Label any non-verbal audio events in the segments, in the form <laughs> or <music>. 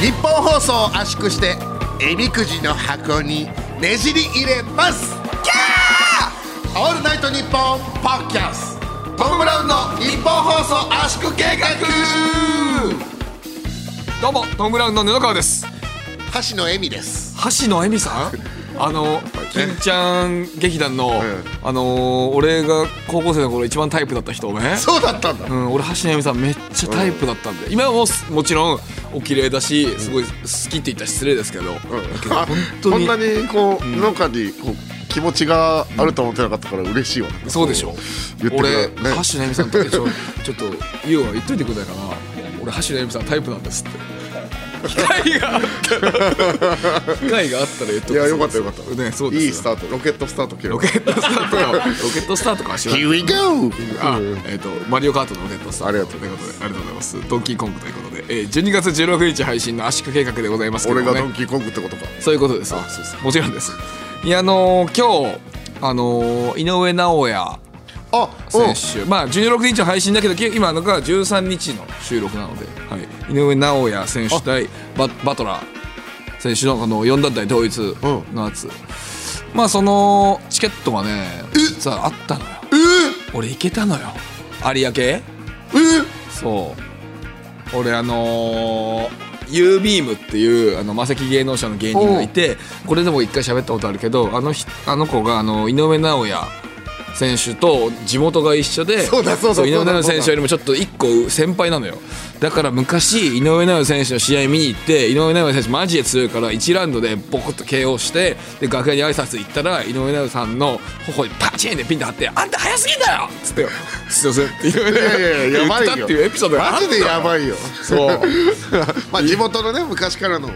日本放送を圧縮してえみくじの箱にねじり入れます。キャー！オールナイトニッポンポッキャストム・ブラウンの日本放送圧縮計画。どうもトム・ブラウンの布川です。橋野恵美です。橋野恵美さん？あの金ちゃん劇団の、あのー俺が高校生の頃一番タイプだった人ねそうだったんだ。うん、俺橋野恵美さんめっちゃタイプだったんで、今はもうすもちろんお綺麗だしすごい好きって言ったら失礼ですけど、だけどあ本当にこんなにこう、農家にこう気持ちがあると思ってなかったから嬉しいわ、そうでしょ。言ってくれ俺、ね。橋野恵美さんとちょちょっと言うわ言っといてくれないかな俺橋野恵美さんタイプなんですって機会があったら機会があったら言っとくいやよかったよかった。ねそうですいいスタート。ロケットスタート切る <laughs> ロケットスタートかロケットスタートかは知ら。Here we go! あ、えっ、とマリオカートのロケットスタート。ありがとうということでありがとうございます。ドンキーコングということで、えー、12月16日配信の圧縮計画でございますけど俺がドンキーコングってことか。そういうことです。あそうそうもちろんです。いやあのー今日あのー井上尚弥あ選手。まあ16日の配信だけどき今のが13日の収録なので、はい、井上尚弥選手対ババトラー選手のこの4団体統一のやつ、まあそのチケットがね実はあったのよ。俺行けたのよ。有明？え？そう。俺あのー U ビームっていうあの魔石芸能者の芸人がいてこれでも一回喋ったことあるけどあのひあの子があの井上尚弥選手と地元が一緒でそうだそうだ井上尚弥選手よりもちょっと一個先輩なのよだから昔井上尚弥選手の試合見に行って井上尚弥選手マジで強いから1ラウンドでボコッと KO してで楽屋に挨拶行ったら井上尚弥さんの頬にパチンってピンで貼って「あんた早すぎんだよ!」っつって「すいません」って井上尚いやばいよ言ったっていうエピソードがあマジでやばいよそうまあ地元のね昔からの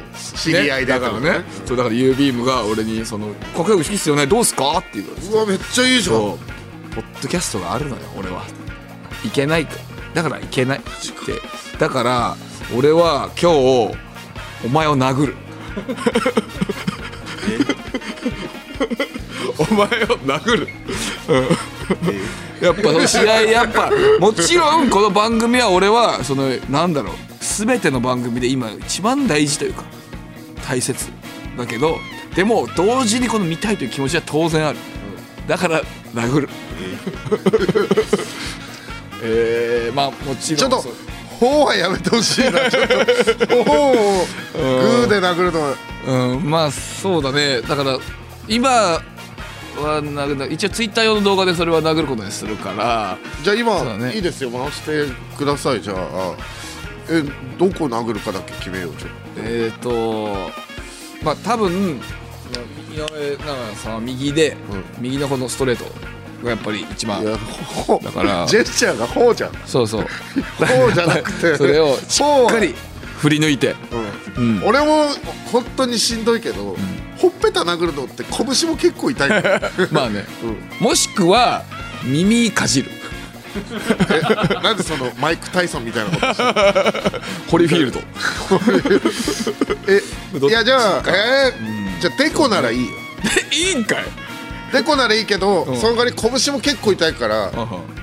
知り合いだからねそうだから U ビームが俺にその「かっこよく好きっすよねどうすか?」って言ううわめっちゃいいじゃんポッドキャストがあるのよ俺はいけないとだからいけない。って。だから俺は今日お前を殴る。お前を殴る、うん、やっぱその試合やっぱもちろんこの番組は俺はそのなんだろう全ての番組で今一番大事というか大切だけどでも同時にこの見たいという気持ちは当然ある。だから殴るえー、まあもちろんちょっとそうほうはやめてほしいなちょっとをグーで殴るの。はうん、まあそうだね。だから今は殴る一応ツイッター用の動画でそれは殴ることにするから。じゃあ今ね。いいですよ。回してくださいじゃあ。えどこ殴るかだけ決めようちょっえっ、ー、とまあ多分井上尚弥さんは右で、右のこのストレートがやっぱり一番だから。ジェスチャーがほうじゃん。そうそう。ほうじゃなくてそれをしっかり振り抜いて。うん。うん。俺も本当にしんどいけど、ほっぺた殴るのって拳も結構痛い。<laughs> まあね、うもしくは耳かじる。えなんでそのマイク・タイソンみたいなことして <laughs> ホリフィールド。<laughs> えいやじゃあえーじゃあデコならいいよ。いいんかいデコならいいけど、ん。その代わり拳も結構痛いから、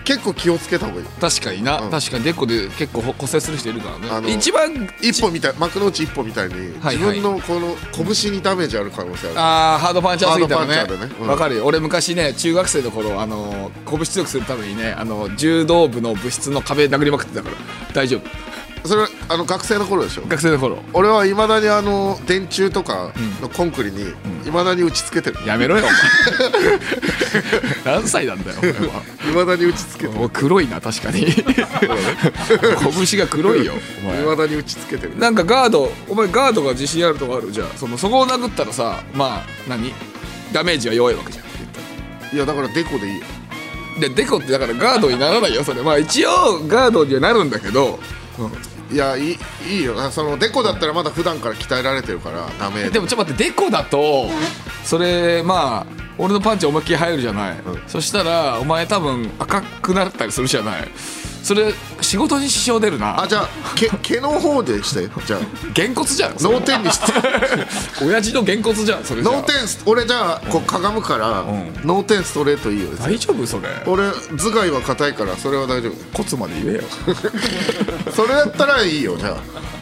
結構気をつけた方がいい。確かにな、うん。確かにデコで結構骨折する人いるからあのね一番一歩みたい幕の内一歩みたいに、はい自分のこの拳にダメージある可能性ある。あーハードパンチャーすぎたらね。ハードパンチャーでね。わ、うん。かるよ。俺昔ね中学生の頃あの拳強くするためにねあの柔道部の部室の壁殴りまくってたから。大丈夫それはあの学生の頃でしょ？学生の頃。俺はいまだにあの電柱とかのコンクリにいまだに打ちつけてる。やめろよお前。何歳なんだよいまだに打ちつけてる。もう黒いな確かに。拳が黒いよいまだに打ちつけてる。なんかガードお前ガードが自信あるとこある？じゃあそのそこを殴ったらさまあ何？ダメージは弱いわけじゃん。いやだからデコでいい。よでデコってだからガードにならないよそれ。まあ一応ガードにはなるんだけど、いやいいいいよそのデコだったらまだ普段から鍛えられてるからダメ。でもちょっと待ってデコだとそれまあ俺のパンチ思いっきり入るじゃない、そしたらお前多分赤くなったりするじゃないそれ仕事に支障出るな。あじゃあ毛毛の方でしてじゃあ。げんこつじゃん。脳天にして <laughs> 親父のげんこつじゃんそれ脳天俺じゃあこうかがむから脳天ストレートいいよ。大丈夫それ。俺頭蓋は硬いからそれは大丈夫。コツまで言えよ。<laughs> それだったらいいよじゃ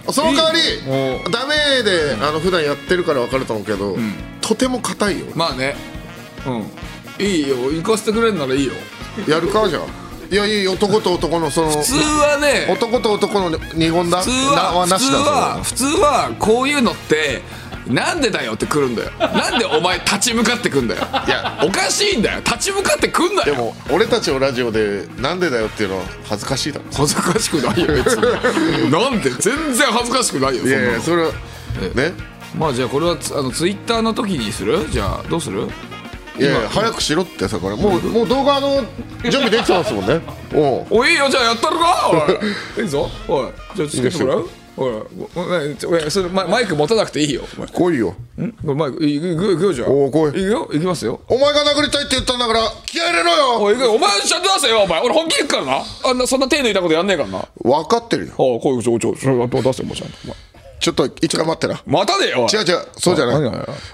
あ。その代わりダメであの普段やってるから分かると思うけど、とても硬いよ。まあね。うん。いいよ。行かせてくれんならいいよ。やるかじゃあいやいい男と男のその普通はね男と男の二本だ？普通は普通ななしだは。普通はこういうのってなんでだよって来るんだよ。なんでお前立ち向かってくんだよ。いやおかしいんだよ。立ち向かってくんなよ。でも俺たちのラジオでなんでだよっていうのは恥ずかしいだろ。恥ずかしくないよ別に。なんで？全然恥ずかしくないよいやいやそれはね？まあじゃあこれはつあのツイッターの時にする？じゃあどうする？いやいや早くしろってさこれ。もうもう動画の準備できてますもんね。<laughs> おう。おいいよじゃあやったるかおい。<laughs> いいぞおい。じゃあつけてもらう？おいおい。おいそれママイク持たなくていいよ来いよ。ん？マイクいくいくいくよじゃあ。おう来い。いくよいきますよ。お前が殴りたいって言ったんだから気合い入れろよ。おいいくよ。お前ちゃんと出せよお前。俺本気でいくからな。あんなそんな手抜いたことやんねえからな。分かってるよ。おいこういうちょちょちょ出せよもうちゃんと。お前ちょっと一回待ってな。待たねえよ違う違うそうじゃない。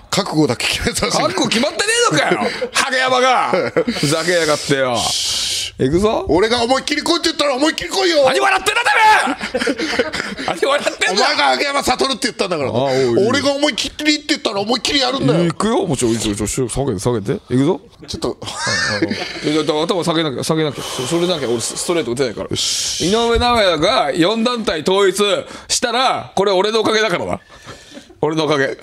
覚悟だけ決めさせて覚悟決まってねえのかよ。ハゲ山が。<laughs> ふざけやがってよ <laughs> 行くぞ。俺が思いっきり来いって言ったら思いっきり来いよ。何笑ってんだてめえ何笑ってんだ。お前が秋山悟って言ったんだから。俺が思いっきりって言ったら思いっきりやるんだよ。行くよ。もちろんちょちょちょ下げて下げて行くぞ。ちょっと。いやだから頭下げなきゃ下げなきゃ。そそれなきゃ俺ストレート打てないから。井上尚弥が4団体統一したらこれ俺のおかげだからな。俺のおかげ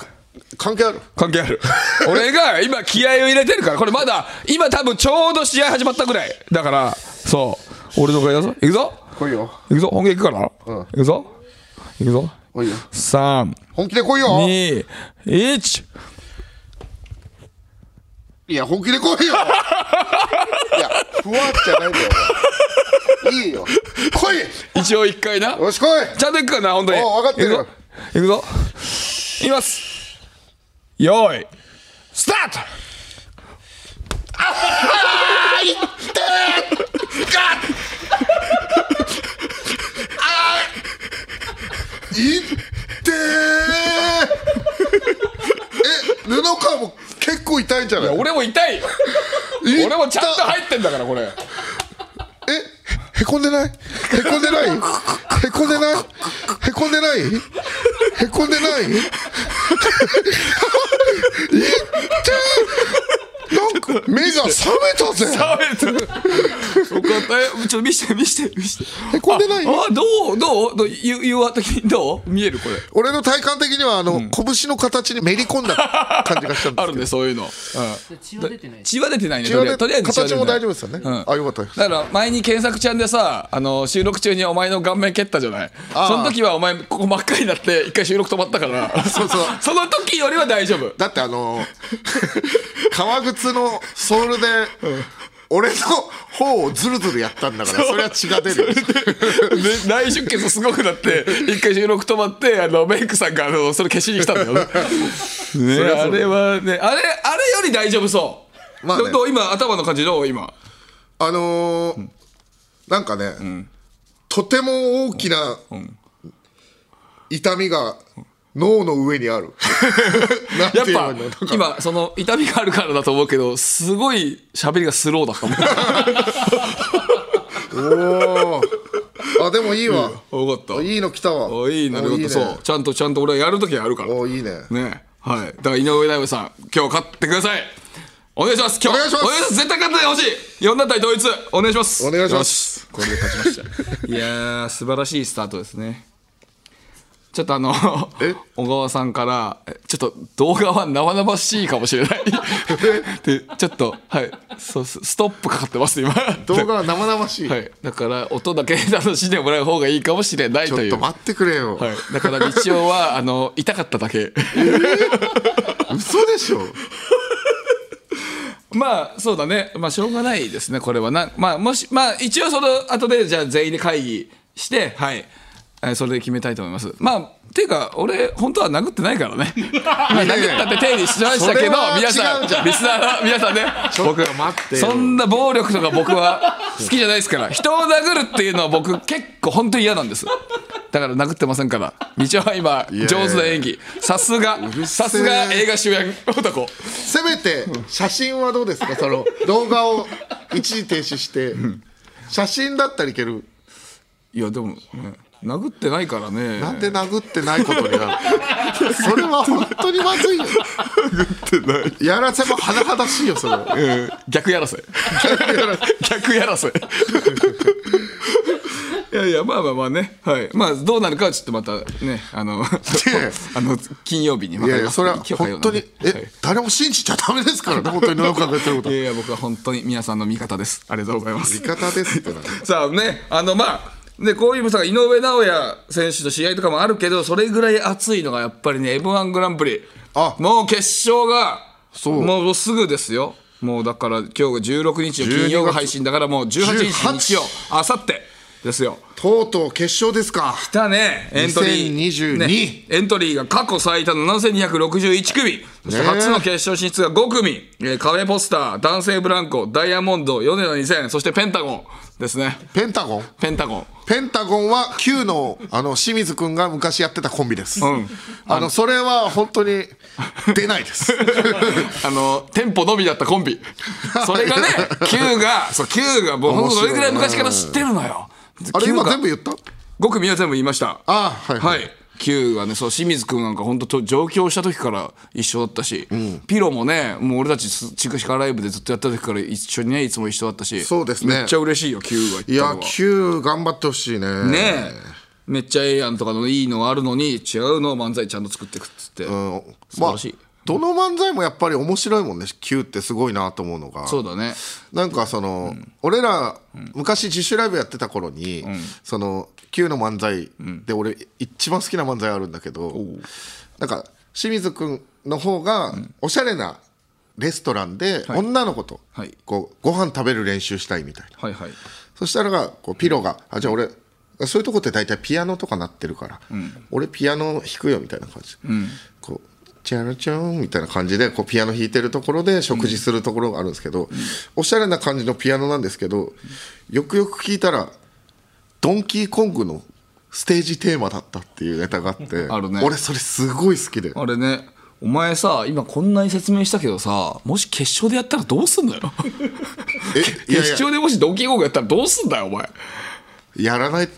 関係ある？関係ある。<laughs> 俺が今気合を入れてるから。これまだ今多分ちょうど試合始まったぐらい。だからそう。俺のおかげだぞ。行くぞ。来いよ。行くぞ。本気で行くから。な、行くぞ。行くぞ。来いよ。321本気で来いよ。いや本気で来いよ。<laughs> いやふわっじゃないんだよ。いいよ。来い。一応一回な。よし来い。ちゃんと行くからな本当に。おう分かってる。よ行くぞ。行きますよーいスタートいってーえ布川も結構痛いんじゃない俺も痛いよい俺もちゃんと入ってんだからこれ。えへこんでない？へこんでない？へこんでない？へこんでない？へこんでないいってなんだ冷めたぜ。冷めたえちょっと見して見して見して。へこんでないああどうどうどう言う言うわ的にどう？見えるこれ。俺の体感的にはあの、拳の形にめり込んだ感じがしたんです <laughs> あるねそういうの、うん、血は出てない。血は出てないね。とりあえずとりあえず血は出てない。形も大丈夫ですよね、うん。あよかったですだから前に検索ちゃんでさあの収録中にお前の顔面蹴ったじゃない？ああ。その時はお前ここ真っ赤になって一回収録止まったから。そうそう。<laughs> その時よりは大丈夫。だってあの <laughs> 革靴のソールで、俺の方をズルズルやったんだからそれは血が出る。よで内出血すごくなって <laughs> 一回収録止まってあのメイクさんがあのそれ消しに来たんだよね。<laughs> ねあれはねあれあれより大丈夫そう、まあね。どどう今頭の感じどう？今。あのーなんかね、とても大きな痛みが脳の上にある。<laughs> やっぱ今その痛みがあるからだと思うけどすごい喋りがスローだったもんおー。あでもいいわ、よかった。いいの来たわ。おいいなるほど。そう。ちゃんとちゃんと俺はやるときはやるから。おいいね。ね。はい。だから井上尚弥さん今日勝ってください。お願いします。今日お願いします。絶対勝ってほしい。4団体統一お願いします。お願いします。よこれで勝ちました。いやー素晴らしいスタートですねちょっとあのえ？小川さんからえちょっと動画は生々しいかもしれない。でちょっとはい。そうスストップかかってます今。動画は生々しい、はい。だから音だけ楽しんでもらう方がいいかもしれないという。ちょっと待ってくれよ、はい、だから道夫はあの痛かっただけ。嘘でしょ？まあそうだね。まあしょうがないですねこれはな。まあもしまあ一応その後でじゃあ全員で会議してはいえーそれで決めたいと思います。まあていうか俺本当は殴ってないからね。<laughs> まあ殴ったって定義しましたけど皆さんリスナーの皆さんね。僕待ってよ。そんな暴力とか僕は <laughs> 好きじゃないですから。人を殴るっていうのは僕結構本当に嫌なんです。だから殴ってませんから。道は今上手な演技。さすがさすが映画主演 <laughs> 男。せめて写真はどうですか？その動画を一時停止して。写真だったらいける。いやでも、ね、殴ってないからね。なんで殴ってないことになる？<laughs> それは本当にまずいよ。やらせも甚だしいよそれ。はうん逆やらせ。逆やらせ。<laughs> いやいやまあまあまあね。はい。まあどうなるかはちょっとまたねあのあの金曜日にいやいやそれは本当になんではい。え誰も信じちゃダメですからね本当に野中が言ってること。いやいや僕は本当に皆さんの味方です。ありがとうございます。味方ですってな <laughs> さあねあのまあでこういうさ井上尚弥選手の試合とかもあるけどそれぐらい熱いのがやっぱりね m 1グランプリ。あ。もう決勝がそう。もうすぐですよ。もうだから今日が16日の金曜が配信だからもう18日18日曜あさってですよ。とうとう決勝ですか。来たね。エントリー。2022ね。エントリーが過去最多の7261組。そして初の決勝進出が5組、えー壁ポスター男性ブランコダイヤモンド米田2000そしてペンタゴンですね。ペンタゴン？ペンタゴン。ペンタゴンは Q のあの清水君が昔やってたコンビです、ん。あのそれは本当に出ないです。<laughs> あのテンポのみだったコンビ。それがね <laughs> Q がそう Q がもうそれぐらい昔から知ってるのよあれ今が全部言った？5組は全部言いました。あはいはい。はい。Q がねそう清水君なんか本当と上京した時から一緒だったし、ピロもねもう俺たちす地下ライブでずっとやった時から一緒にねいつも一緒だったしそうですね。めっちゃ嬉しいよ Q がいや Q 頑張ってほしいね。ねえ。めっちゃええやんとかのいいのあるのに違うのを漫才ちゃんと作っていくっつって、うん。素晴らしい、どの漫才もやっぱり面白いもんね。Q ってすごいなと思うのが。そうだね。なんかその、俺ら昔自主ライブやってた頃に、その Q の漫才で俺一番好きな漫才あるんだけど、なんか清水君の方がおしゃれなレストランで女の子とはい。こうご飯食べる練習したいみたいな。はいはい。そしたらがこうピロが「あじゃあ俺そういうとこって大体ピアノとか鳴ってるから、俺ピアノ弾くよ」みたいな感じ。で、こう「チャラチャン」みたいな感じでこうピアノ弾いてるところで食事するところがあるんですけど、おしゃれな感じのピアノなんですけどよくよく聞いたらドンキーコングのステージテーマだったっていうネタがあってあるね。俺それすごい好きで。あれね。お前さ今こんなに説明したけどさもし決勝でやったらどうすんのよ？<laughs> 決勝でもしドンキーコングやったらどうすんだよお前。ややらない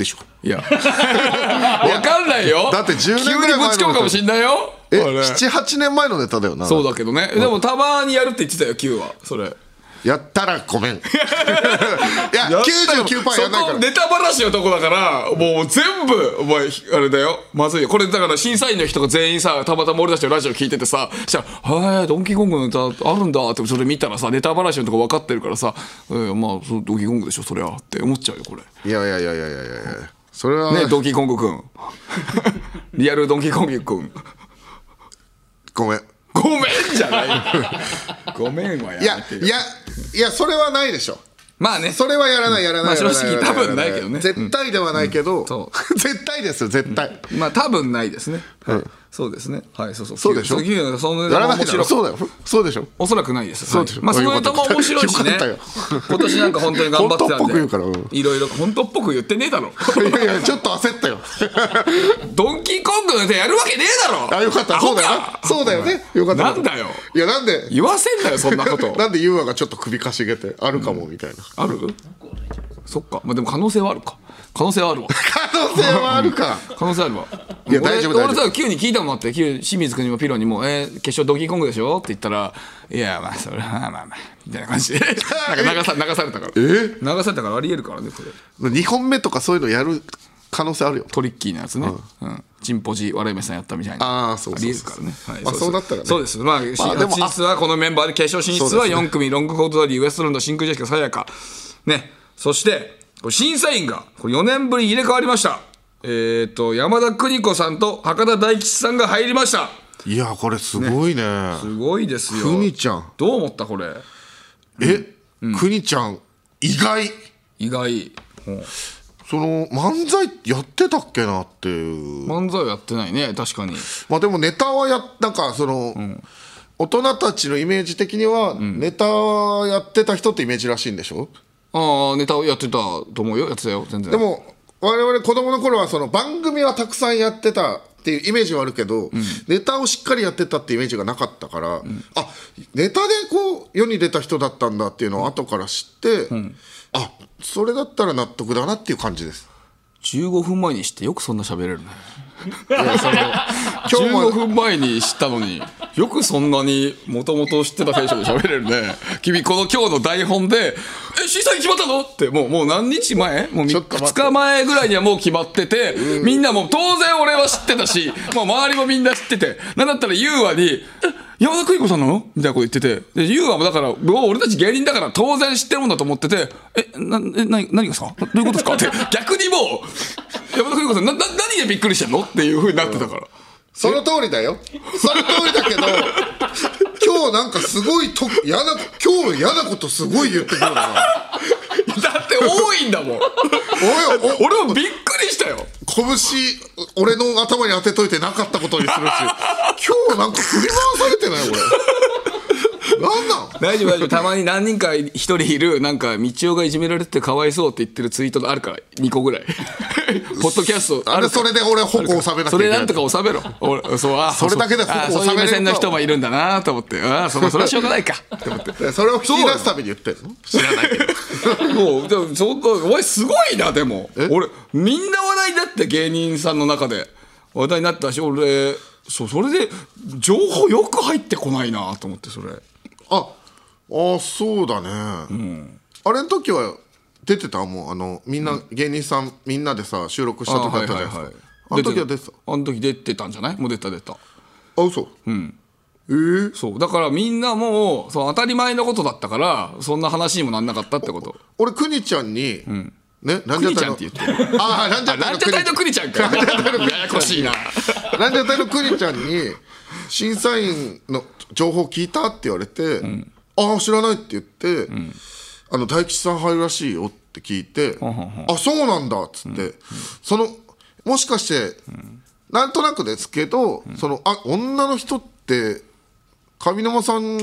でしょ。いや。<laughs> わかんないよ。だって10年急にぐらい前のぶち込むかもしんないよ。えあれ。78年前のネタだよな。そうだけどね。でもたまにやるって言ってたよ Q は。それやったらごめん。<laughs> いや99%やんないから。ネタばらしのとこだからもう全部お前あれだよ。まずいよ。これだから審査員の人が全員さたまたま俺たちのラジオ聞いててさそしたら「はいドンキーコングのネタあるんだ」ってそれ見たらさネタばらしのとこ分かってるからさ「えー、まあそうドンキーコングでしょそりゃ」って思っちゃうよこれ。いやいやいやいやいやいやそれは、ねドンキーコングくん。リアルドンキーコングくん。ごめんごめんじゃない。よ <laughs> ごめんはいややめてよ。いやいやそれはないでしょ。まあね。それはやらないやらないまあ正直多分ないけどね。絶対ではないけど、そ <laughs> 絶対ですよ絶対、まあ多分ないですね、はいそうですねはいそうそうそうでしょ？そうだよそうでしょ？おそらくないです。そうでしょはいまあ、そういうネタも面白いしね。今年なんか本当に頑張ってたんで。いろいろ本当っぽく言ってねえだろ。いやいやちょっと焦ったよドンキーコングのネタやるわけねえだろ。あよかったそうだよなそうだよねよかったなんだよ。いやなんで？言わせんなよそんなこと。<laughs> なんでユーアがちょっと首かしげてあるかもみたいな、ある？そっか。まあでも可能性はあるか。可能性はあるわ。<laughs> 可能性はあるか <laughs> 可能性あるわ。いや俺大丈夫俺さ、Q に聞いたもんあって、Q 清水君にもピロにも、えー、決勝ドンキーコングでしょ？って言ったら、いや、まあ、それはまあまあまあ、みたいな感じで、<laughs> なんか流さ流されたから。え？流されたからありえるからね、これ。2本目とかそういうのやる可能性あるよトリッキーなやつね。うん。チンポジ、笑い飯さんやったみたいな。あーそうそうそうありえるからね。はいまあそうなったらねそうです。まあ、まあでも進出はこのメンバーで決勝進出はそうですね4組、ロングコートダディ、ウエストランド、真空ジェシカ、さやか。ね。そして、審査員がこれ4年ぶりに入れ替わりました。えっ、と、山田邦子さんと博多大吉さんが入りました。いやこれすごいね。すごいですよ。くにちゃん。どう思ったこれ？え、くにちゃん意外。意外。うん。その漫才やってたっけなっていう。漫才やってないね確かに。まあでもネタはやなんかその、大人たちのイメージ的には、ネタやってた人ってイメージらしいんでしょ？ああネタをやってたと思うよ。やってたよ。全然。でも我々子供の頃はその番組はたくさんやってたっていうイメージはあるけど、ネタをしっかりやってたっていうイメージがなかったから、あネタでこう世に出た人だったんだっていうのを後から知って、あそれだったら納得だなっていう感じです。15分前にしてよくそんな喋れるね今日15も分前に知ったのによくそんなにもともと知ってたテンションで喋れるね。君この今日の台本で「え審査員決まったの?」ってもうもう何日前？もう2ちょっと待って。日前ぐらいにはもう決まってて、みんなもう当然俺は知ってたしもう周りもみんな知っててなんだったら優和に「え山田邦子さんなの?」みたいなこと言ってて。で優和もだからもう俺たち芸人だから当然知ってるもんだと思ってて「えなえな何がですか？どういうことですか?」って。逆にもう山田邦子さんなな何でびっくりしてんの？っていうふうになってたから。その通りだよ。その通りだけど <laughs> 今日なんかすごいと嫌な今日嫌なことすごい言ってくるな。だって多いんだもん。おいお俺もびっくりしたよ。拳俺の頭に当てといてなかったことにするし。今日なんか振り回されてない俺な大丈夫大丈夫。たまに何人か一人いるなんか道夫がいじめられててかわいそうって言ってるツイートあるから2個ぐらい。<laughs> ポッドキャストああれるそれで俺矛を収めなきゃいけないそれなんとか収めろ。俺そうあ <laughs> それだけでそうあ矛を収めれるそういう目線の人もいるんだなと思って。ああそそれはしょうがないか。って思ってでそれを引き出すために言ってるの？知らないけどもうでもそお前すごいなでも。俺みんな話題だって芸人さんの中で。話題になったし俺そうそれで情報よく入ってこないなと思ってそれああそうだね、あれの時は出てた？もうあのみんな芸人さんみんなでさ収録した時あったじゃないですか。あの時は出てた。あの時出てたんじゃない？もう出た出た。あ嘘。うん。えー、そう。だからみんなもうそう当たり前のことだったからそんな話にもなんなかったってこと。俺くにちゃんに、ねランくにちゃんジャタイのって言ってる。ああランジャタイラのンジャタイの？くにちゃんかややこしいな。ランジャタイの？くにちゃんに審査員の情報聞いた？って言われて、ああ知らないって言って、あの大吉さん入るらしいよって聞いて、あそうなんだっつって、そのもしかして、なんとなくですけど、そのあ女の人って上沼さん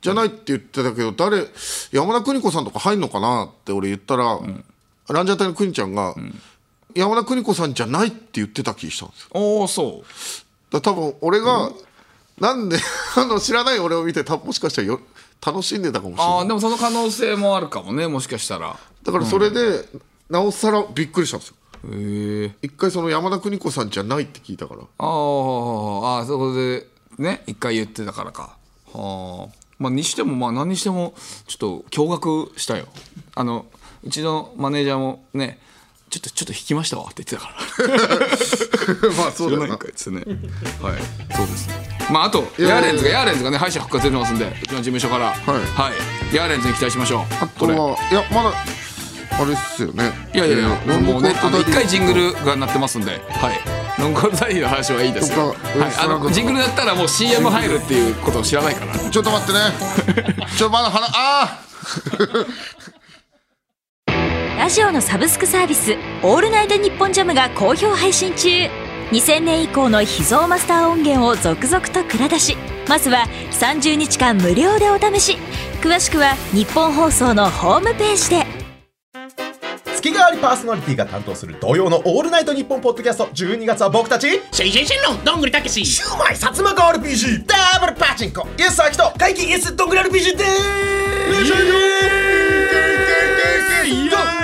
じゃないって言ってたけど誰山田邦子さんとか入んのかなって俺言ったら、ランジャタイのくにちゃんが、山田邦子さんじゃないって言ってた気したんですよ。おおそう。だ多分俺が、なんで <laughs> あの知らない俺を見て多分もしかしたらよ楽しんでたかもしれない。ああでもその可能性もあるかもねもしかしたら。だからそれで、なおさらびっくりしたんですよ。へえ一回その山田邦子さんじゃないって聞いたから。ああああそこでね一回言ってたからか。はあまあにしてもまあ何にしてもちょっと驚愕したよ。あのうちのマネージャーもねちょっとちょっと引きましたわって言ってたから。<laughs> まあそうだよなないんかいっつね。はい。そうですまああとヤーレンズがヤーレンズがね敗者復活出てますんでうちの事務所から。はい。ヤーレンズに期待しましょう。あとはいやまだあれっすよね。いやいやいや、えーもうね、一回ジングルルが鳴ってますんで、はい。ノンコールダディの話はいいですよ。はい、あのジングル鳴ったらもう CM 入るっていうことを知らないから。ちょっと待ってね。ちょまだ話あラジオのサブスクサービス「オールナイトニッポンジャム」が好評配信中。2000年以降の秘蔵マスター音源を続々と蔵出し。まずは30日間無料でお試し。詳しくは日本放送のホームページで。月替わりパーソナリティが担当する土曜の「オールナイトニッポン」ポッドキャスト12月は僕たち。シェイシェイシェンロンどんぐりたけしシューマイ薩摩川 RPG ダブルパチンコ。イエスアキト怪奇イエスどんぐり RPG でーす。ゴーゴーゴー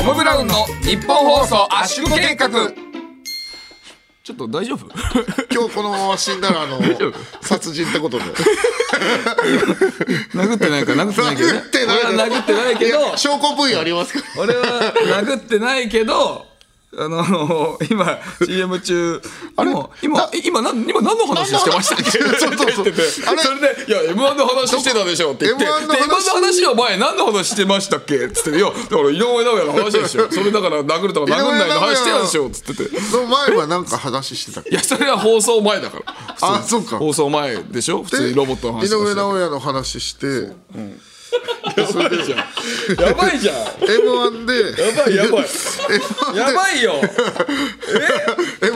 トム・ブラウンの日本放送圧縮計画。ちょっと大丈夫？今日このまま死んだらあの殺人ってことで。殴ってないから殴ってないけどね。殴ってない俺は殴ってないけど、や証拠部位ありますから。俺は殴ってないけど、あの今 CM 中今今今何今何の話？してましたっけ？<laughs> そあれ？それで「いや M1 の話してたでしょ」って言って「で M1 M1 のの話？話は前何の話してましたっけ?」っつって「いやだから井上尚弥の話でしょ。<laughs> それだから殴るとか殴んないの話してたでしょ」っつってて。その前はなんか話してたっけ？いやそれは放送前だから。あそうか。放送前でしょ？普通にロボットの話井上尚弥の話してやばいじゃんやばいじゃん。M1 で。やばいやばい。<laughs> M1 で。やばいよ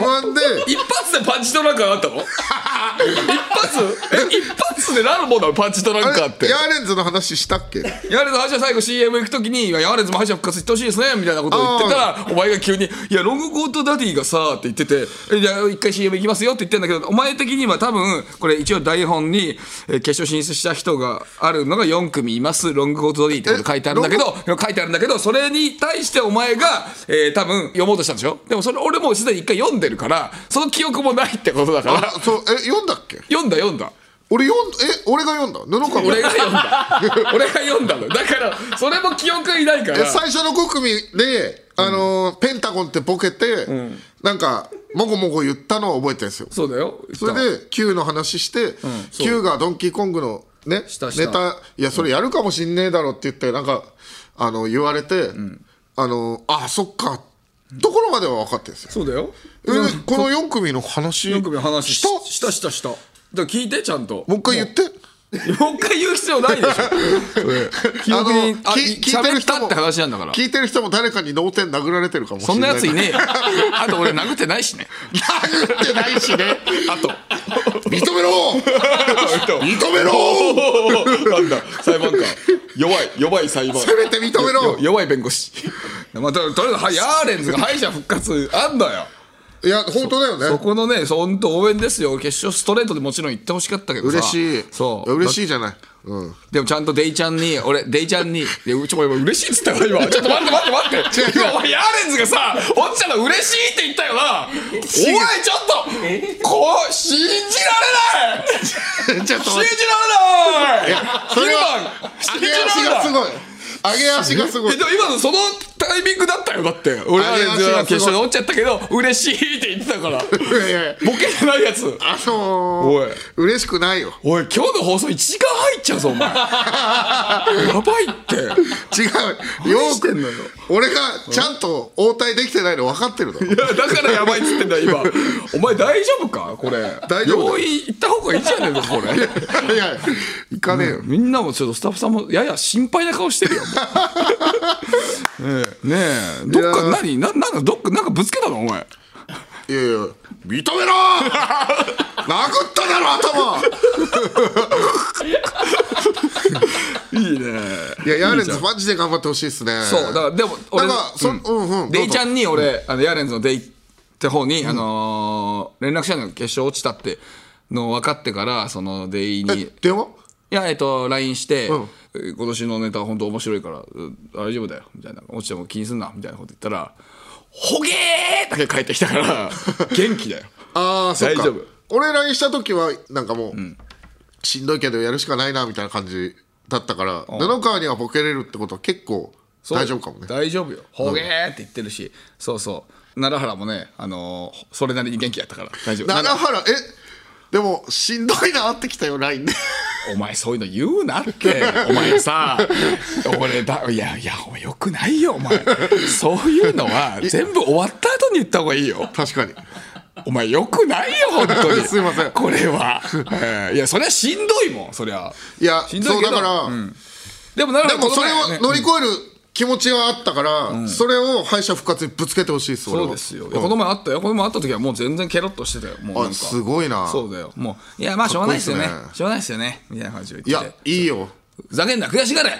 M1 で。一発でパンチトランカーあったの？一発？え一発でなるもんなのパンチトランカーって。ヤーレンズの話したっけ？ヤーレンズ敗者最後 CM 行くときに「いやヤーレンズも敗者復活してほしいですね」みたいなことを言ってたらお前が急に「いやロングコートダディがさ」って言ってて「えじゃあ一回 CM 行きますよ」って言ってんだけどお前的には多分これ一応台本にえー決勝進出した人があるのが4組います。ロングコートダディってこと書いてあるんだけど書いてあるんだけどそれに対してお前が、えー多分読もうとしたんでしょ？でもそれ俺もうすでに一回読んでるからその記憶もないってことだから。あそうえ読んだっけ？読んだ読んだ。俺読んえ俺が読んだ？布川俺が読んだ。<laughs> 俺が読んだの。だからそれも記憶にないから。え最初の5組で、あのーペンタゴンってボケて、なんかもごもご言ったのを覚えてるんですよ。そうだよ。それで Q の話して、Q がドンキーコングのねネタいやそれやるかもしんねえだろって言ってなんかあの言われて、あのあそっか。ところまでは分かってるんですよ。そうだよえこの4組の話？4組の話した？したしたした。だ聞いてちゃんと。もう一回言って。もう一回言う必要ないでしょ。<laughs> 記憶に聞いてる人も喋って話なんだから。聞いてる人も誰かに脳天殴られてるかもしれない。そんなやついねえよ。<laughs> あと俺殴ってないしね。殴ってないしね。あと。認めろ！<laughs> 認めろ！なんだ裁判官。弱い弱い裁判。せめて認めろ！よ弱い弁護士。まあととりあえずはヤーレンズが敗者復活あんだよいや本当だよね。そこのね本当応援ですよ。決勝ストレートでもちろん行ってほしかったけどさ。嬉しい。そう。嬉しいじゃない。うん。でもちゃんとデイちゃんに、俺、デイちゃんに、<laughs> いや、うちも今嬉しいっつったよ、今。<laughs> ちょっと待って待って待って。今、お前、ヤーレンズがさ、おっちゃんの嬉しいって言ったよな。お前、ちょっと、こう、信じられない。<laughs> ちょっと信じられない。それはヒルマン上げ足がすごい上げ足がすごい。えでも今のそのタイミングだったよだって。俺ヤーレンズが決勝で落ちちゃったけど嬉しいって言ってたから。いやいやボケてないやつ。あのー、おい。嬉しくないよ。おい今日の放送1時間入っちゃうぞお前。<laughs> やばいって。違う。よしてんのよ。俺がちゃんと応対できてないの分かってるだろ。いやだからやばいっつってんだよ今。<laughs> お前大丈夫か？これ。大丈夫。病院行った方がいいじゃねえかこれ。いや行かねえよ、みんなもちょっとスタッフさんもやや心配な顔してるよねえ。ねえどっか何ななんかどっかなんかぶつけたの？お前。いやいや認めろ！<laughs> 殴っただろ頭！<laughs> いいね。いやヤーレンズマジで頑張ってほしいっすね。そうだからでも俺だからそうん。うんデイちゃんんに俺あのヤーレンズのデイって方に、あのー連絡したのよ。決勝落ちたっての分かってからそのデイに。え電話？いや、えっと、LINE して、うん。えー今年のネタ本当面白いから、うん大丈夫だよ、みたいな。落ちても気にすんな、みたいなこと言ったら、ほげーだけ帰ってきたから、<laughs> 元気だよ。ああそっか。大丈夫。俺 LINE した時はなんかもう、しんどいけどやるしかないなみたいな感じだったから布川にはボケれるってことは結構大丈夫かもね。大丈夫よ。ほげーって言ってるし、そうそう。奈良原もね、あのーそれなりに元気やったから、大丈夫。奈良原え？でもしんどいなってきたよ LINE でお前そういうの言うなって。お前さ俺だいやいやお前よくないよお前。そういうのは全部終わった後に言った方がいいよ。確かに。お前よくないよ本当に。<laughs> すいません。これは、えーいやそれはしんどいもんそりゃいやしんどいけど。そうだから、ん。でもなるでもそれを乗りえ越える気持ちがあったから、それを敗者復活にぶつけてほしいですそうですよ、いやこの前あったよこの前会った時はもう全然ケロッとしてたよもうなんか。あすごいな。そうだよ。もういやまあしょうがないですよね。ね。しょうがないですよね。みたいな感じで。い言っててやいいよ。ふざけんな悔しがれ。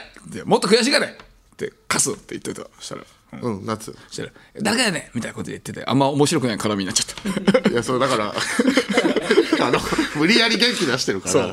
もっと悔しがれ。って貸すって言ってた。そしたら、うん。うんしたら「だからね」みたいなこと言っててあんま面白くない絡みになっちゃった。いやそうだから <laughs> あの <laughs> 無理やり元気出してるから。あ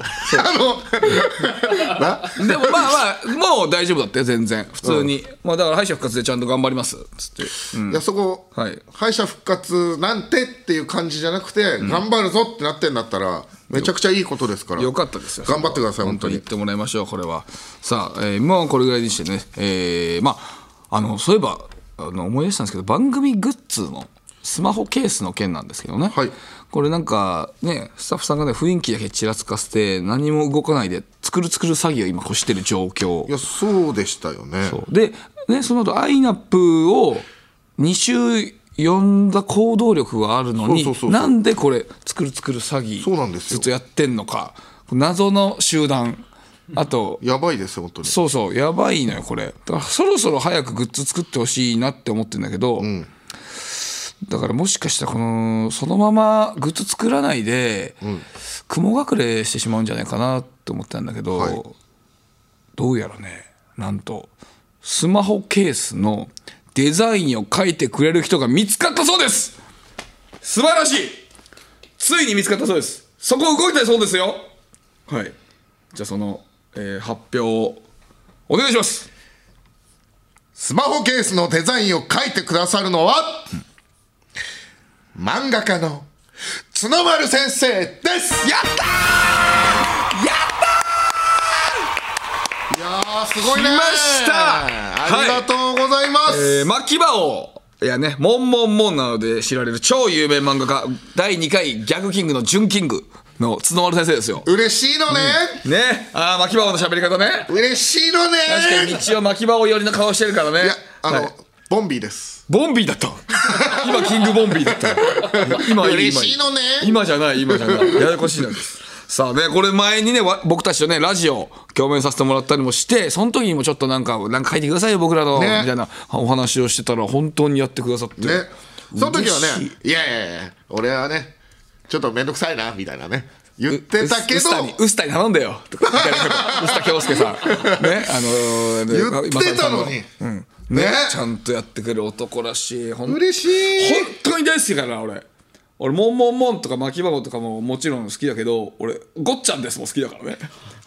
の <laughs> な？でもまあまあもう大丈夫だったよ全然。普通に、まあだから敗者復活でちゃんと頑張ります。っつって、うん。いやそこ、はい。敗者復活なんてっていう感じじゃなくて、頑張るぞってなってんだったらめちゃくちゃいいことですから。よかったですよ。頑張ってください本本当に。言ってもらいましょうこれは。さあ、えー、今はこれぐらいにしてね。えー、まああのそういえばああの思い出したんですけど番組グッズのスマホケースの件なんですけどね、はいこれなんかねスタッフさんがね雰囲気だけちらつかせて何も動かないで作る作る詐欺を今こしてる状況。いやそうでしたよね。で、ね、その後アイナップを2週読んだ行動力があるのになんでこれ作る作る詐欺そうなんですよ。ずっとやってんのか。謎の集団。あとやばいですよ本当に。そうそうやばいのよこれ。だからそろそろ早くグッズ作ってほしいなって思ってるんだけど、だからもしかしたらこのそのままグッズ作らないで、雲隠れしてしまうんじゃないかなと思ったんだけど、はい。どうやらねなんとスマホケースのデザインを描いてくれる人が見つかったそうです。素晴らしい。ついに見つかったそうです。そこ動いたそうですよ。はい。じゃあその、えー発表をお願いします。スマホケースのデザインを描いてくださるのは、漫画家の角丸先生です。やったー！やったー！いやーすごいね。来ました！ありがとうございます、えー、巻き場をいやね、モンモンモンなので知られる超有名漫画家、第2回ギャグキングの準キングの角丸先生ですよ。嬉しいのね、ね、ああ、巻き場の喋り方ね。嬉しいのね。確かに道を巻き場を寄りの顔してるからね。いやあの、はい。ボンビーですボンビーだった。<laughs> 今、キングボンビーだった。今、今嬉しいのね今じゃない、今じゃない。ややこしいのです。さあね、これ前にね、わ僕たちとね、ラジオ共演させてもらったりもして、その時にもちょっとなんか、なんか書いてくださいよ、僕らの、ねみたいなお話をしてたら、本当にやってくださって。ねその時はねいやいやいや俺はねちょっと面倒くさいなみたいなね言ってたけどウスタに、頼んでよ。とか。ウスタ京介さん。ね、あのーね言ってたのにうん。ね。ね。ちゃんとやってくれる男らしい。ほん嬉しい。本当に大好きだから、俺。俺、モンモンモンとか巻き箱とかももちろん好きだけど、俺、ゴッちゃんですも好きだからね。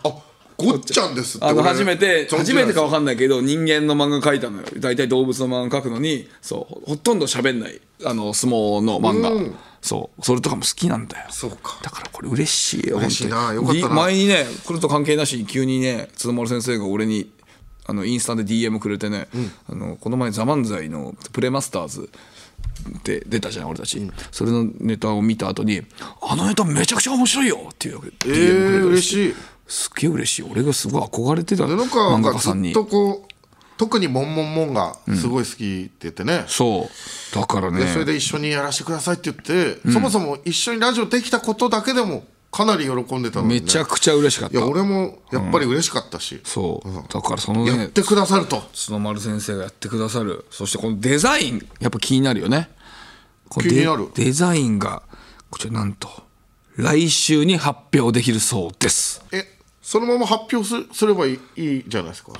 あごっちゃんですってあの俺初めて初めてか分かんないけど人間の漫画描いたのよ。大体動物の漫画描くのにそうほほとんど喋んない。あの相撲の漫画、そう。それとかも好きなんだよ。そうか。だからこれ嬉しいよ嬉しいな。よかった前にねこれと関係なしに急にね鶴丸先生が俺にあのインスタで DM くれてね、あのこの前「ザ漫才のプレマスターズって出たじゃん俺たち、それのネタを見た後に「あのネタめちゃくちゃ面白いよ」っていうわけでえ DM くれー、たり嬉して。しい。すっげえ嬉しい。俺がすごい憧れてた布漫画家さんに。特に「モンモンモン」がすごい好きって言ってね、そう。だからね。でそれで一緒にやらせてくださいって言って、そもそも一緒にラジオできたことだけでもかなり喜んでたのに、ね、めちゃくちゃ嬉しかった。いや俺もやっぱり嬉しかったし、そう。だからそのねやってくださると。角丸先生がやってくださる。そしてこのデザイン。やっぱ気になるよね。気になる。デデザインがこちらなんと来週に発表できるそうです。えそのまま発表すすればいいいいじゃないですか。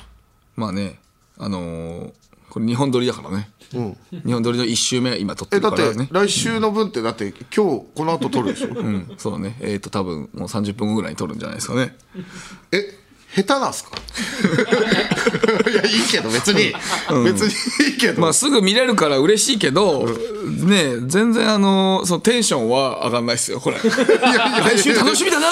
まあねあのーこれ日本撮りだからね、日本撮りの1週目今撮ってえだってるからね来週の分ってだって今日この後撮るでしょ、うんそうね。えっ、と多分もう30分後ぐらいに撮るんじゃないですかね。え下手なんすか？<laughs> いやいいけど別に、別にいいけど、まあすぐ見れるから嬉しいけど、ねえ全然あのそのテンションは上がんないですよこれ。来週楽しみだな！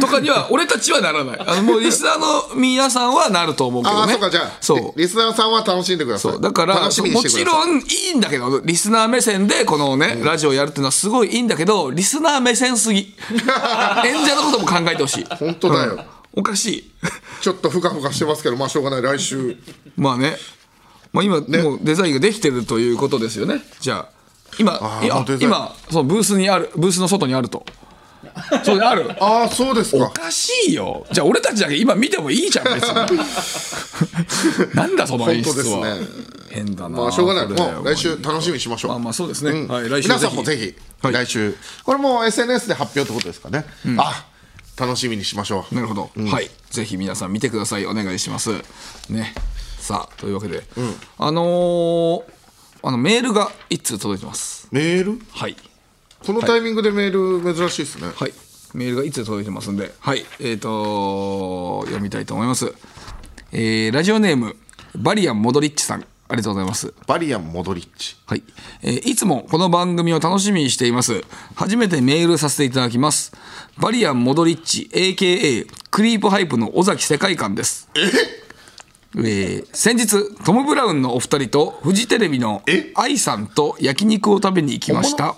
とかには俺たちはならない。あのもうリスナーの皆さんはなると思うけああどねそうかじゃあそう。リスナーさんは楽しんでください。そう。だからもちろんいいんだけどリスナー目線でこのね、ラジオやるっていうのはすごいいいんだけどリスナー目線すぎ。<laughs> 演者のことも考えてほしい。本当だよ、うんおかしい。ちょっとふかふかしてますけどまあしょうがない。来週。まあね、まあ、今、もうデザインができてるということですよね。じゃあ今今そうブースにあるブースの外にあると。そうある。<laughs> ああそうですか。おかしいよ。じゃあ俺たちだけ今見てもいいじゃん別に。<laughs> なんだその演出は、本当ですね。変だなまあしょうがない。もう来週楽しみにしましょう。まあまあそうですね、うん。はい、来週皆さんもぜひ、はい。来週。これも SNS で発表ってことですかね、あ楽しみにしましょう。なるほど、はい。ぜひ皆さん見てください。お願いします。ね。さあというわけで、あのーあのメールが一通届いてます。メール？はい。このタイミングでメール珍しいですね、はい、メールがいつ届いてますんで、はい、えっ、と読みたいと思います。えーラジオネームバリアンモドリッチさん、ありがとうございます。バリアン・モドリッチはい、えーいつもこの番組を楽しみにしています。初めてメールさせていただきます。バリアン・モドリッチ、AKA クリープハイプの尾崎世界観です。え？ー先日トム・ブラウンのお二人とフジテレビのえ？愛さんと焼肉を食べに行きました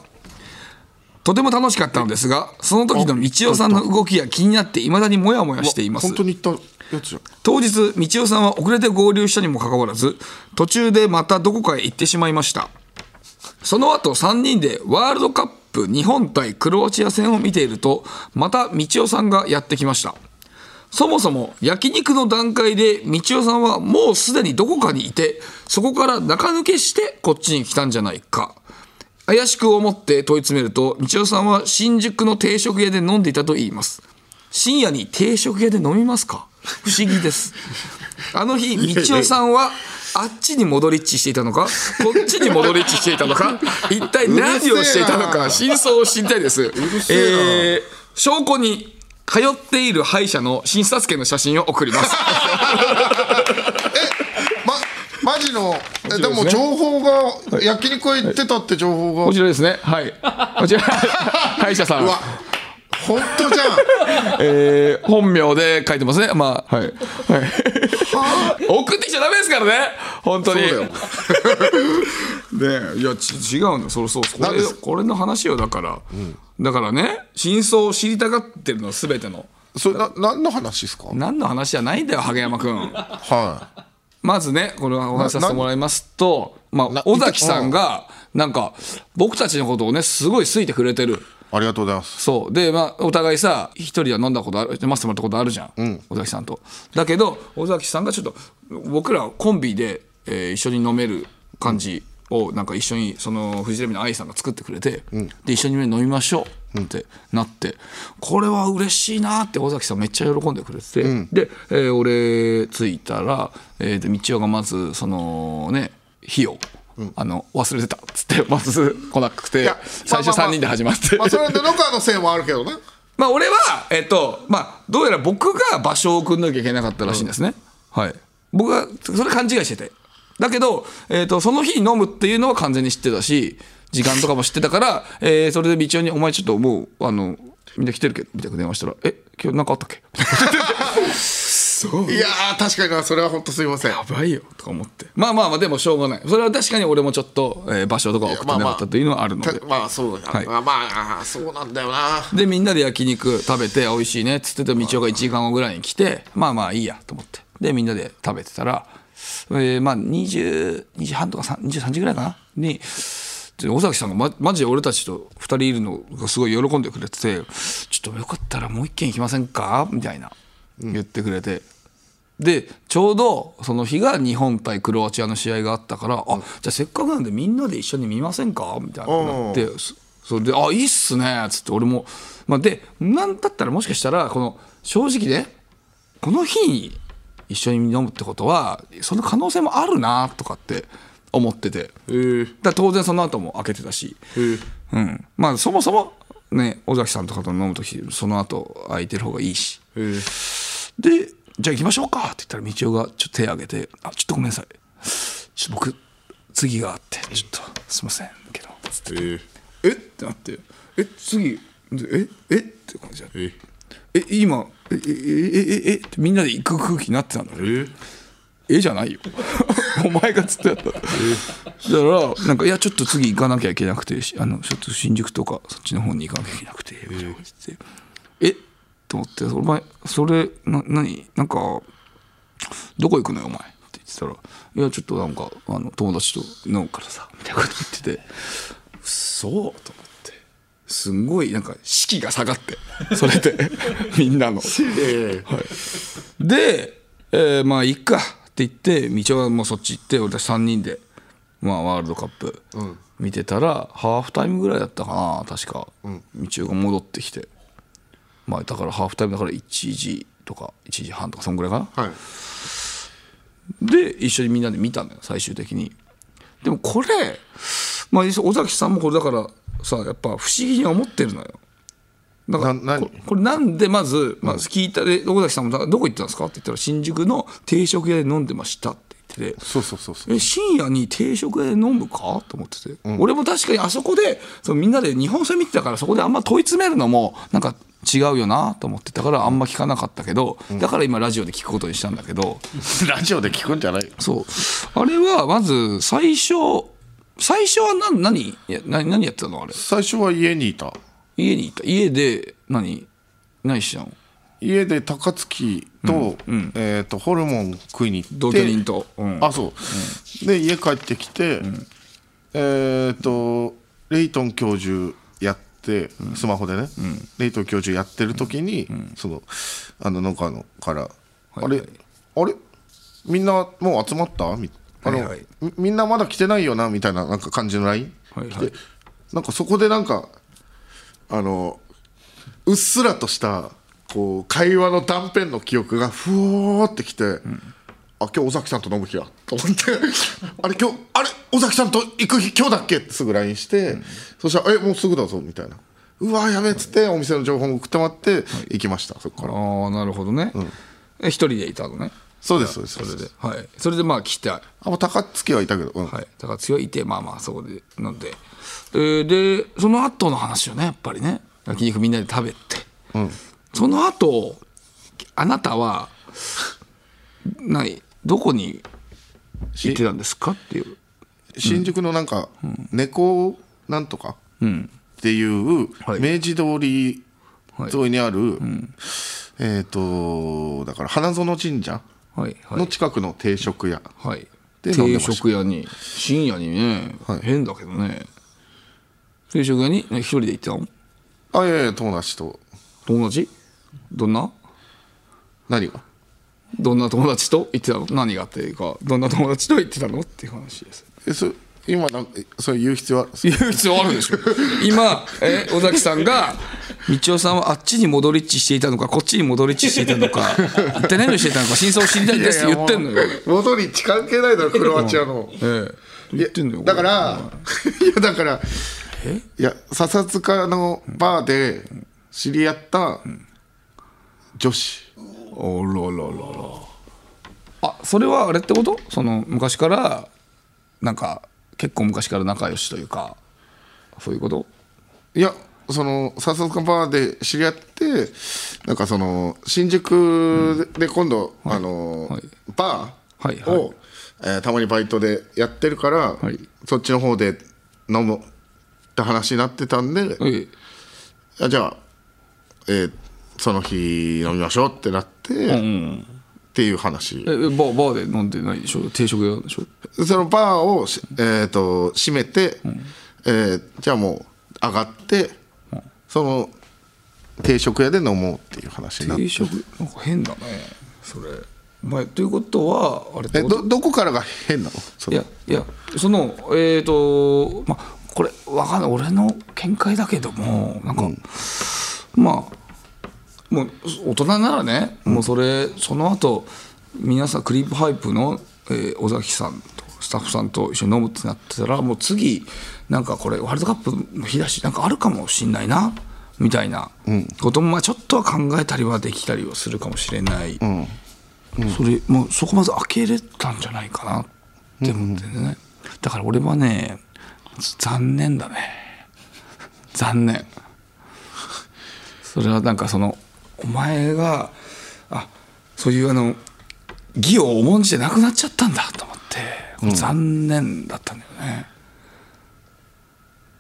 とても楽しかったのですがその時の道夫さんの動きが気になっていまだにモヤモヤしています本当に言った当日道夫さんは遅れて合流したにもかかわらず途中でまたどこかへ行ってしまいました。その後3人でワールドカップ日本対クロアチア戦を見ているとまた道夫さんがやってきました。そもそも焼肉の段階で道夫さんはもうすでにどこかにいてそこから中抜けしてこっちに来たんじゃないか。怪しく思って問い詰めると道夫さんは新宿の定食屋で飲んでいたと言います。深夜に定食屋で飲みますか？不思議です。<laughs> あの日道夫さんはあっちに戻りっちしていたのかこっちに戻りっちしていたのか <laughs> 一体何をしていたのか真相を知りたいです。せえー証拠に通っている歯医者の診察券の写真を送ります。<laughs> まマジのえでも情報が焼肉屋行ってたって情報が。こちらですね。はい。こちら歯医者さん本当じゃんえー本名で書いてますね。まあ、はい。はい。送ってきちゃダメですからね。本当に。そうだよで、いや、ち違うん。そうそう。これこれの話よ。だから。だからね、真相を知りたがってるの、すべての。それな何の話ですか？何の話じゃないんだよ、萩山くん。はまずね、これはお話しさせてもらいますと、まあな、尾崎さんが、なんか、僕たちのことをね、すごい好いてくれてる。いありがとうございます。そう。でまあお互いさ一人では飲んだことある飲ませてもらったことあるじゃん、尾崎さんと。だけど尾崎さんがちょっと僕らコンビで、えー一緒に飲める感じをなんか一緒にそのフジテレビの愛さんが作ってくれて、で一緒に飲みましょう。ってなって、これは嬉しいなって尾崎さんめっちゃ喜んでくれてて、で、えー俺着いたら、えーで道夫がまずそのね火を、あの忘れてたっつって <laughs> まず来なくて最初3人で始まって。まあそれは布川のせいもあるけどね <laughs> まあ俺は、えっと、まあ、どうやら僕が場所を送んなきゃいけなかったらしいんですね。はい。僕は、それ勘違いしてて。だけど、えっと、その日飲むっていうのは完全に知ってたし、時間とかも知ってたから、<laughs> えーそれで道夫に、お前ちょっともう、あの、みんな来てるけど、みたいな電話したら、え、今日なんかあったっけ？そう？いやー確かになそれは本当すいません。やばいよとか思って。まあまあまあでもしょうがない。それは確かに俺もちょっと、えー場所とか送ってなかったというのはあるので、たまあそうだ、はい。まあまあそうなんだよな。でみんなで焼肉食べて美味しいねっつってて道夫が1時間後ぐらいに来てまあまあいいやと思って。でみんなで食べてたら、えーまあ20 2時半とか3 23時ぐらいかな？にで尾崎さんがまマジで俺たちと2人いるのがすごい喜んでくれてて「ちょっとよかったらもう一軒行きませんか?」みたいな言ってくれて。でちょうどその日が日本対クロアチアの試合があったから、あじゃあせっかくなんでみんなで一緒に見ませんか？みたいななってそそれで「あいいっすね」っつって俺も、まあ、でなんだったらもしかしたらこの正直ねこの日に一緒に飲むってことはその可能性もあるなとかって思ってて、だから当然その後も開けてたし、うん、まあそもそもね尾崎さんとかと飲む時その後空いてる方がいいし。でじゃあ行きましょうかって言ったら道夫がちょっと手を挙げて「あちょっとごめんなさい。ちょっと僕次があってちょっとすいませんけど」つって「え？っ?」てなって「え次ええ？って感じだええ今えええええってみんなで行く空気になってたんだええじゃないよ。<laughs> お前がずっとやった。だからなんか「いやちょっと次行かなきゃいけなくてしあのちょっと新宿とかそっちの方に行かなきゃいけなくて」みたいな感じで。え？と思って「お前それな何なんかどこ行くのよお前」って言ってたら「いやちょっとなんかあの友達と飲むからさ」みたいなこと言ってて「そう」と思ってすんごいなんか士気が下がってそれで <laughs> みんなの。はい、で、えーまあいいかって言って道夫はもうそっち行って俺たち3人で、まあ、ワールドカップ見てたら、ハーフタイムぐらいだったかな確か、道夫が戻ってきて。まあ、だからハーフタイムだから1時とか1時半とかそんぐらいかな。はい。で一緒にみんなで見たのよ最終的に。でもこれ、まあ、尾崎さんもこれだからさやっぱ不思議に思ってるのよ。だからここれなんでまず、まあ、聞いたで尾崎さんもどこ行ったんですか？って言ったら新宿の定食屋で飲んでましたって。言ってそうそうそうそう。え深夜に定食屋で飲むか？と思ってて、俺も確かにあそこでそのみんなで日本戦見てたからそこであんま問い詰めるのもなんか違うよなと思ってたからあんま聞かなかったけど、だから今ラジオで聞くことにしたんだけど、<laughs> ラジオで聞くんじゃない？そう。あれはまず最初最初は何何？いや何何やってたのあれ？最初は家にいた。家にいた。家で何？何してたの？家で高槻と,、えー、とホルモン食いに行って同居人と、うん。あそう、で家帰ってきて、えっ、とレイトン教授やってスマホでね、レイトン教授やってる時に、そのあの農家のから「あれあれ？みんなもう集まった?」みあの、みみんなまだ来てないよな？みたいななんか感じの LINE、はいはなんかそこでなんかあのうっすらとしたこう会話の断片の記憶がふおーってきて、あ今日尾崎さんと飲む日や。と思って。あれ今日あれ？尾崎さんと行く日今日だっけ？ってすぐ LINE して、そしたら「えもうすぐだぞ」みたいな「うわやべえ」っつってお店の情報も送ってもらって行きましたそこから。ああなるほどね、え一人でいたのね。そうですそうです。それで。はい。それでまあ来て。はあ高槻はいたけど、うん。い。高津がいてまあまあそこで飲んで、えーでその後の話よねやっぱりね。焼肉みんなで食べて、その後あなたはないどこに行ってたんですか？っていう。新宿のなんか、猫なんとかっていうはい。明治通りはい沿いにある、えっ、とだから花園神社の近くの定食屋、はい。で定食屋に深夜にね、はい。変だけどね。定食屋にね一人で行ってたの？あいやいや友達と。友達？どんな？何が？どんな友達と？行ってたの？何がっていうか？どんな友達と行ってたの？っていう話です。えそ今なんえそれ言う必要ある言う必要あるでしょ。今え尾崎さんが道夫さんはあっちに戻りっちしていたのかこっちに戻りっちしていたのか一体何をしていたのか真相を知りたいですって言ってんのよ。元に関係ないだろクロアチアの。ええ。言ってんのよだからいやだからいや笹塚のバーで知り合った女子。おらららら。あそれはあれってこと？その昔からなんか結構昔から仲良しというかそういうこと？いやその笹塚バーで知り合ってなんかその新宿で今度、あのはい。バはいーを、えーたまにバイトでやってるから、はい。そっちの方で飲むって話になってたんで、ええあじゃあ、えーその日飲みましょうってなって、っていう話。えバーバーで飲んでないでしょ？定食屋でしょ？そのバーをし、えー、と閉めて、えーじゃあもう上がって、その定食屋で飲もうっていう話になって。定食？なんか変だねそれ。お前ということはあれえどどこからが変なの？いやいやそのえっ、とまあこれわかんない。俺の見解だけどもなんか、まあもう大人ならね、もうそれその後皆さんクリープハイプの、えー尾崎さんとスタッフさんと一緒に飲むってなってたらもう次なんかこれワールドカップの日だしなんかあるかもしんないなみたいなこともまあちょっとは考えたりはできたりはするかもしれない、それもうそこまず開けれたんじゃないかなって思ってね、だから俺はね残念だね。残念。それはなんかそのお前があそういうあの義を重んじてなくなっちゃったんだと思って、残念だったんだよね。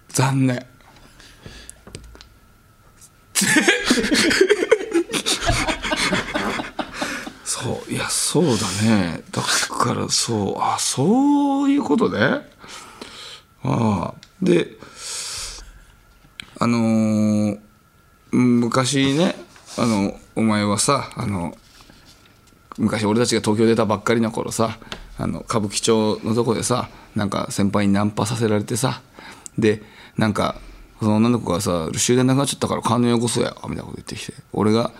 残念。<laughs> そういやそうだね。だからそうあそういうことね。ああ。であのー昔ねあのお前はさあの昔俺たちが東京出たばっかりの頃さあの歌舞伎町のとこでさなんか先輩にナンパさせられてさでなんかその女の子がさ終電なくなっちゃったから金よこそやみたいなこと言ってきて俺が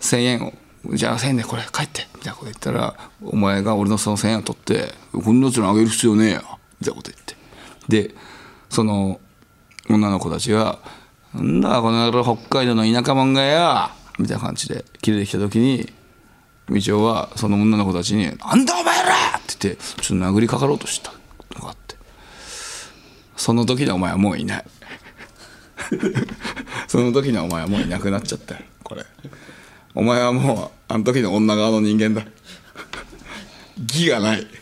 1,000円を「じゃあ1,000円でこれ帰って」みたいなこと言ったらお前が俺のその1,000円を取って「こんなやつにあげる必要ねえよ」みたいなこと言って。でその女の子たちが「なんだこの野郎北海道の田舎者がよ」みたいな感じで切れてきた時に道夫はその女の子たちに「なんだお前ら!」って言ってちょっと殴りかかろうとしたのがあって。その時のお前はもういない。<laughs> その時のお前はもういなくなっちゃったよこれ。お前はもうあの時の女側の人間だ。義がない。<laughs>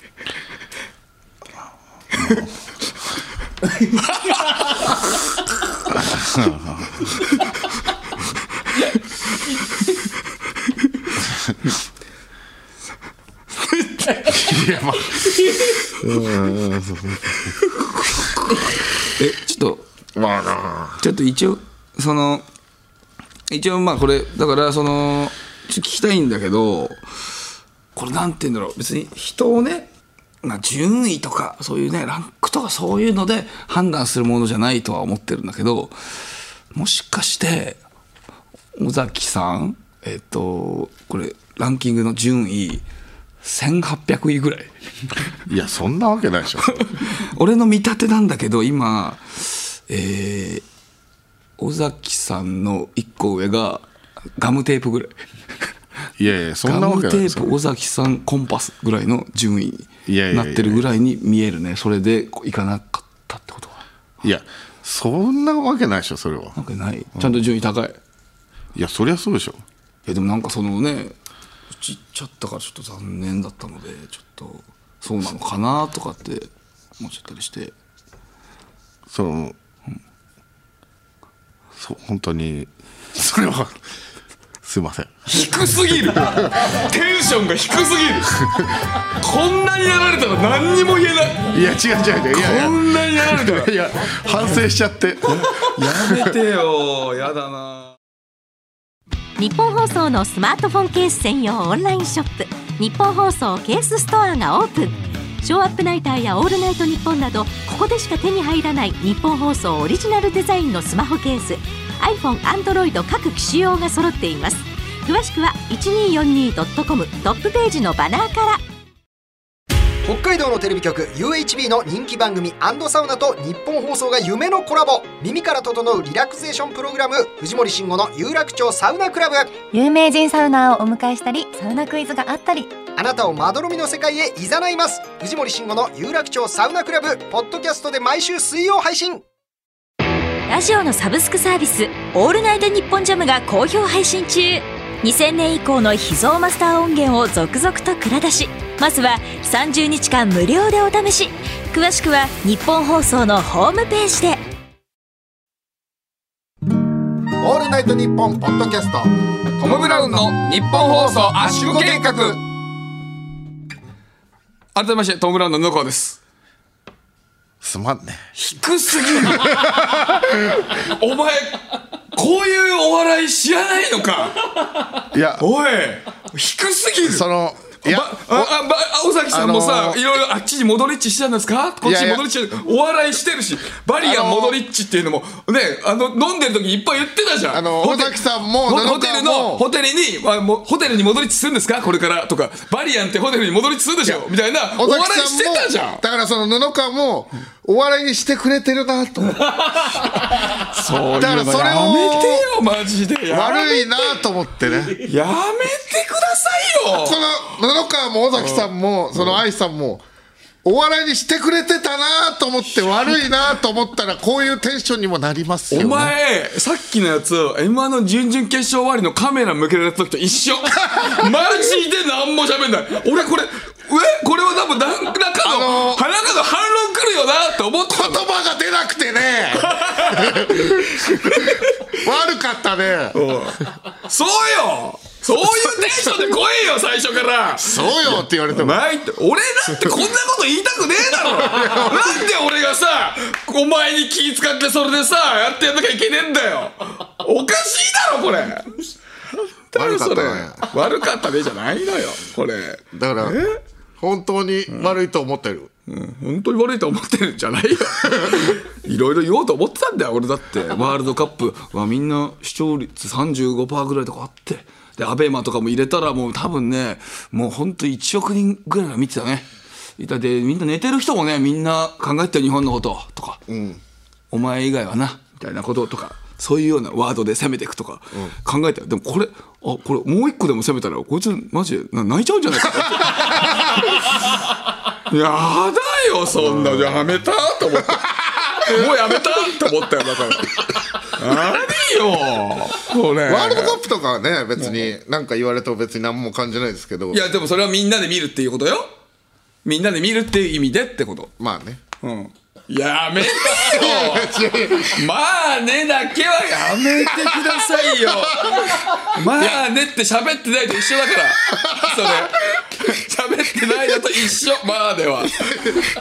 いやまあ。えちょっとまあなちょっと一応その一応まあこれだからそのちょっと聞きたいんだけどこれなんて言うんだろう。別に人をねまあ順位とかそういうねランクとかそういうので判断するものじゃないとは思ってるんだけどもしかして尾崎さんえっとこれランキングの順位1800位ぐらい。いやそんなわけないでしょ。<laughs> 俺の見立てなんだけど今えー尾崎さんの1個上がガムテープぐらい。いやいやそんなガムテわけないですよ。ープ尾崎さんコンパスぐらいの順位になってるぐらいに見えるね。それでいかなかったってことは。いやそんなわけないでしょそれは。なんかない。ちゃんと順位高いい。いやそりゃそうでしょやでもなんかそのねちっちゃったからちょっと残念だったのでちょっとそうなのかなとかって思っちゃったりして。その、そう本当にそれはすいません。低すぎる。テンションが低すぎる。こんなにやられたら何にも言えない。いや違う違う違う。いやいや。こんなにやられたら。いや反省しちゃって。やめてよ。やだな日本放送のスマートフォンケース専用オンラインショップ日本放送ケースストアがオープン。ショーアップナイターやオールナイトニッポンなどここでしか手に入らない日本放送オリジナルデザインのスマホケース。iPhone、Android 各機種用が揃っています。詳しくは 1242.com トップページのバナーから。北海道のテレビ局 UHB の人気番組サウナと日本放送が夢のコラボ。耳から整うリラクゼーションプログラム藤森慎吾の有楽町サウナクラブ。有名人サウナーをお迎えしたりサウナクイズがあったり。あなたをまどろみの世界へ誘います。藤森慎吾の有楽町サウナクラブ。ポッドキャストで毎週水曜配信。ラジオのサブスクサービス「オールナイトニッポンジャム」が好評配信中2000年以降の秘蔵マスター音源を続々と蔵出しまずは30日間無料でお試し。詳しくは日本放送のホームページで。オールナイトニッポンポッドキャストトム・ブラウンの日本放送圧縮計画。改めましてトム・ブラウンの布川です。すまんね。低すぎる。<laughs> お前こういうお笑い知らないのか。いや。おい低すぎる。そのいや尾崎さんもさ、あのーいろいろあっちにモドリッチしてたんですか？こっちにモドリッチお笑いしてるしバリアン、あのーモドリッチっていうのもねあの飲んでる時にいっぱい言ってたじゃん。あの尾崎さんもホテルのホテルにあもうホテルにモドリッチするんですか？これからとか。バリアンってホテルにモドリッチするでしょ？みたいなお尾笑いしてたじゃん。だからその布川もお笑いにしてくれてるなと思って <laughs> そうだ。からそれをやめてよマジで。悪いなと思ってね。やめてくださいよ。この布川も尾崎さんもその愛さんもお笑いにしてくれてたなと思って悪いなと思ったらこういうテンションにもなりますよ、ね、お前さっきのやつ m 1の準々決勝終わりのカメラ向けられた時と一緒。<laughs> マジで何も喋んない。俺これえ？これは多分何らかの、あのー鼻かの反論来るよなって思ってたの。言葉が出なくてね。<laughs> 悪かったね。そうよそういうテンションで来いよ最初から。そうよって言われても。ないって。俺だって <laughs> こんなこと言いたくねえだろ。なんで俺がさお前に気使ってそれでさやってやんなきゃいけねえんだよ。おかしいだろこれ。悪かったね。それ。悪かったねじゃないのよこれ。だから本当に悪いと思ってる、本当に悪いと思ってるんじゃないよ。<laughs> いろいろ言おうと思ってたんだよ俺だって。ワールドカップ。はみんな視聴率35%ぐらいとかあってでアベマとかも入れたらもう多分ねもう本当1億人ぐらいが見てたね。いた。でみんな寝てる人もねみんな考えてる日本のこととか、お前以外はなみたいなこととかそういうようなワードで攻めていくとか考えた。よでもこれあこれもう一個でも攻めたらこいつマジでな泣いちゃうんじゃないかな <laughs> やだよそんな。やめた？と思って。<laughs> もうやめた？と思ったよだから何よ。これ。ワールドカップとかはね別に何か言われても別に何も感じないですけど。いやでもそれはみんなで見るっていうことよ。みんなで見るっていう意味でってこと。まあね。うん。やめてよ。<laughs> まあねだけはやめてくださいよ。まあねって喋ってないと一緒だから。それ。喋ってないのと一緒。まあでは。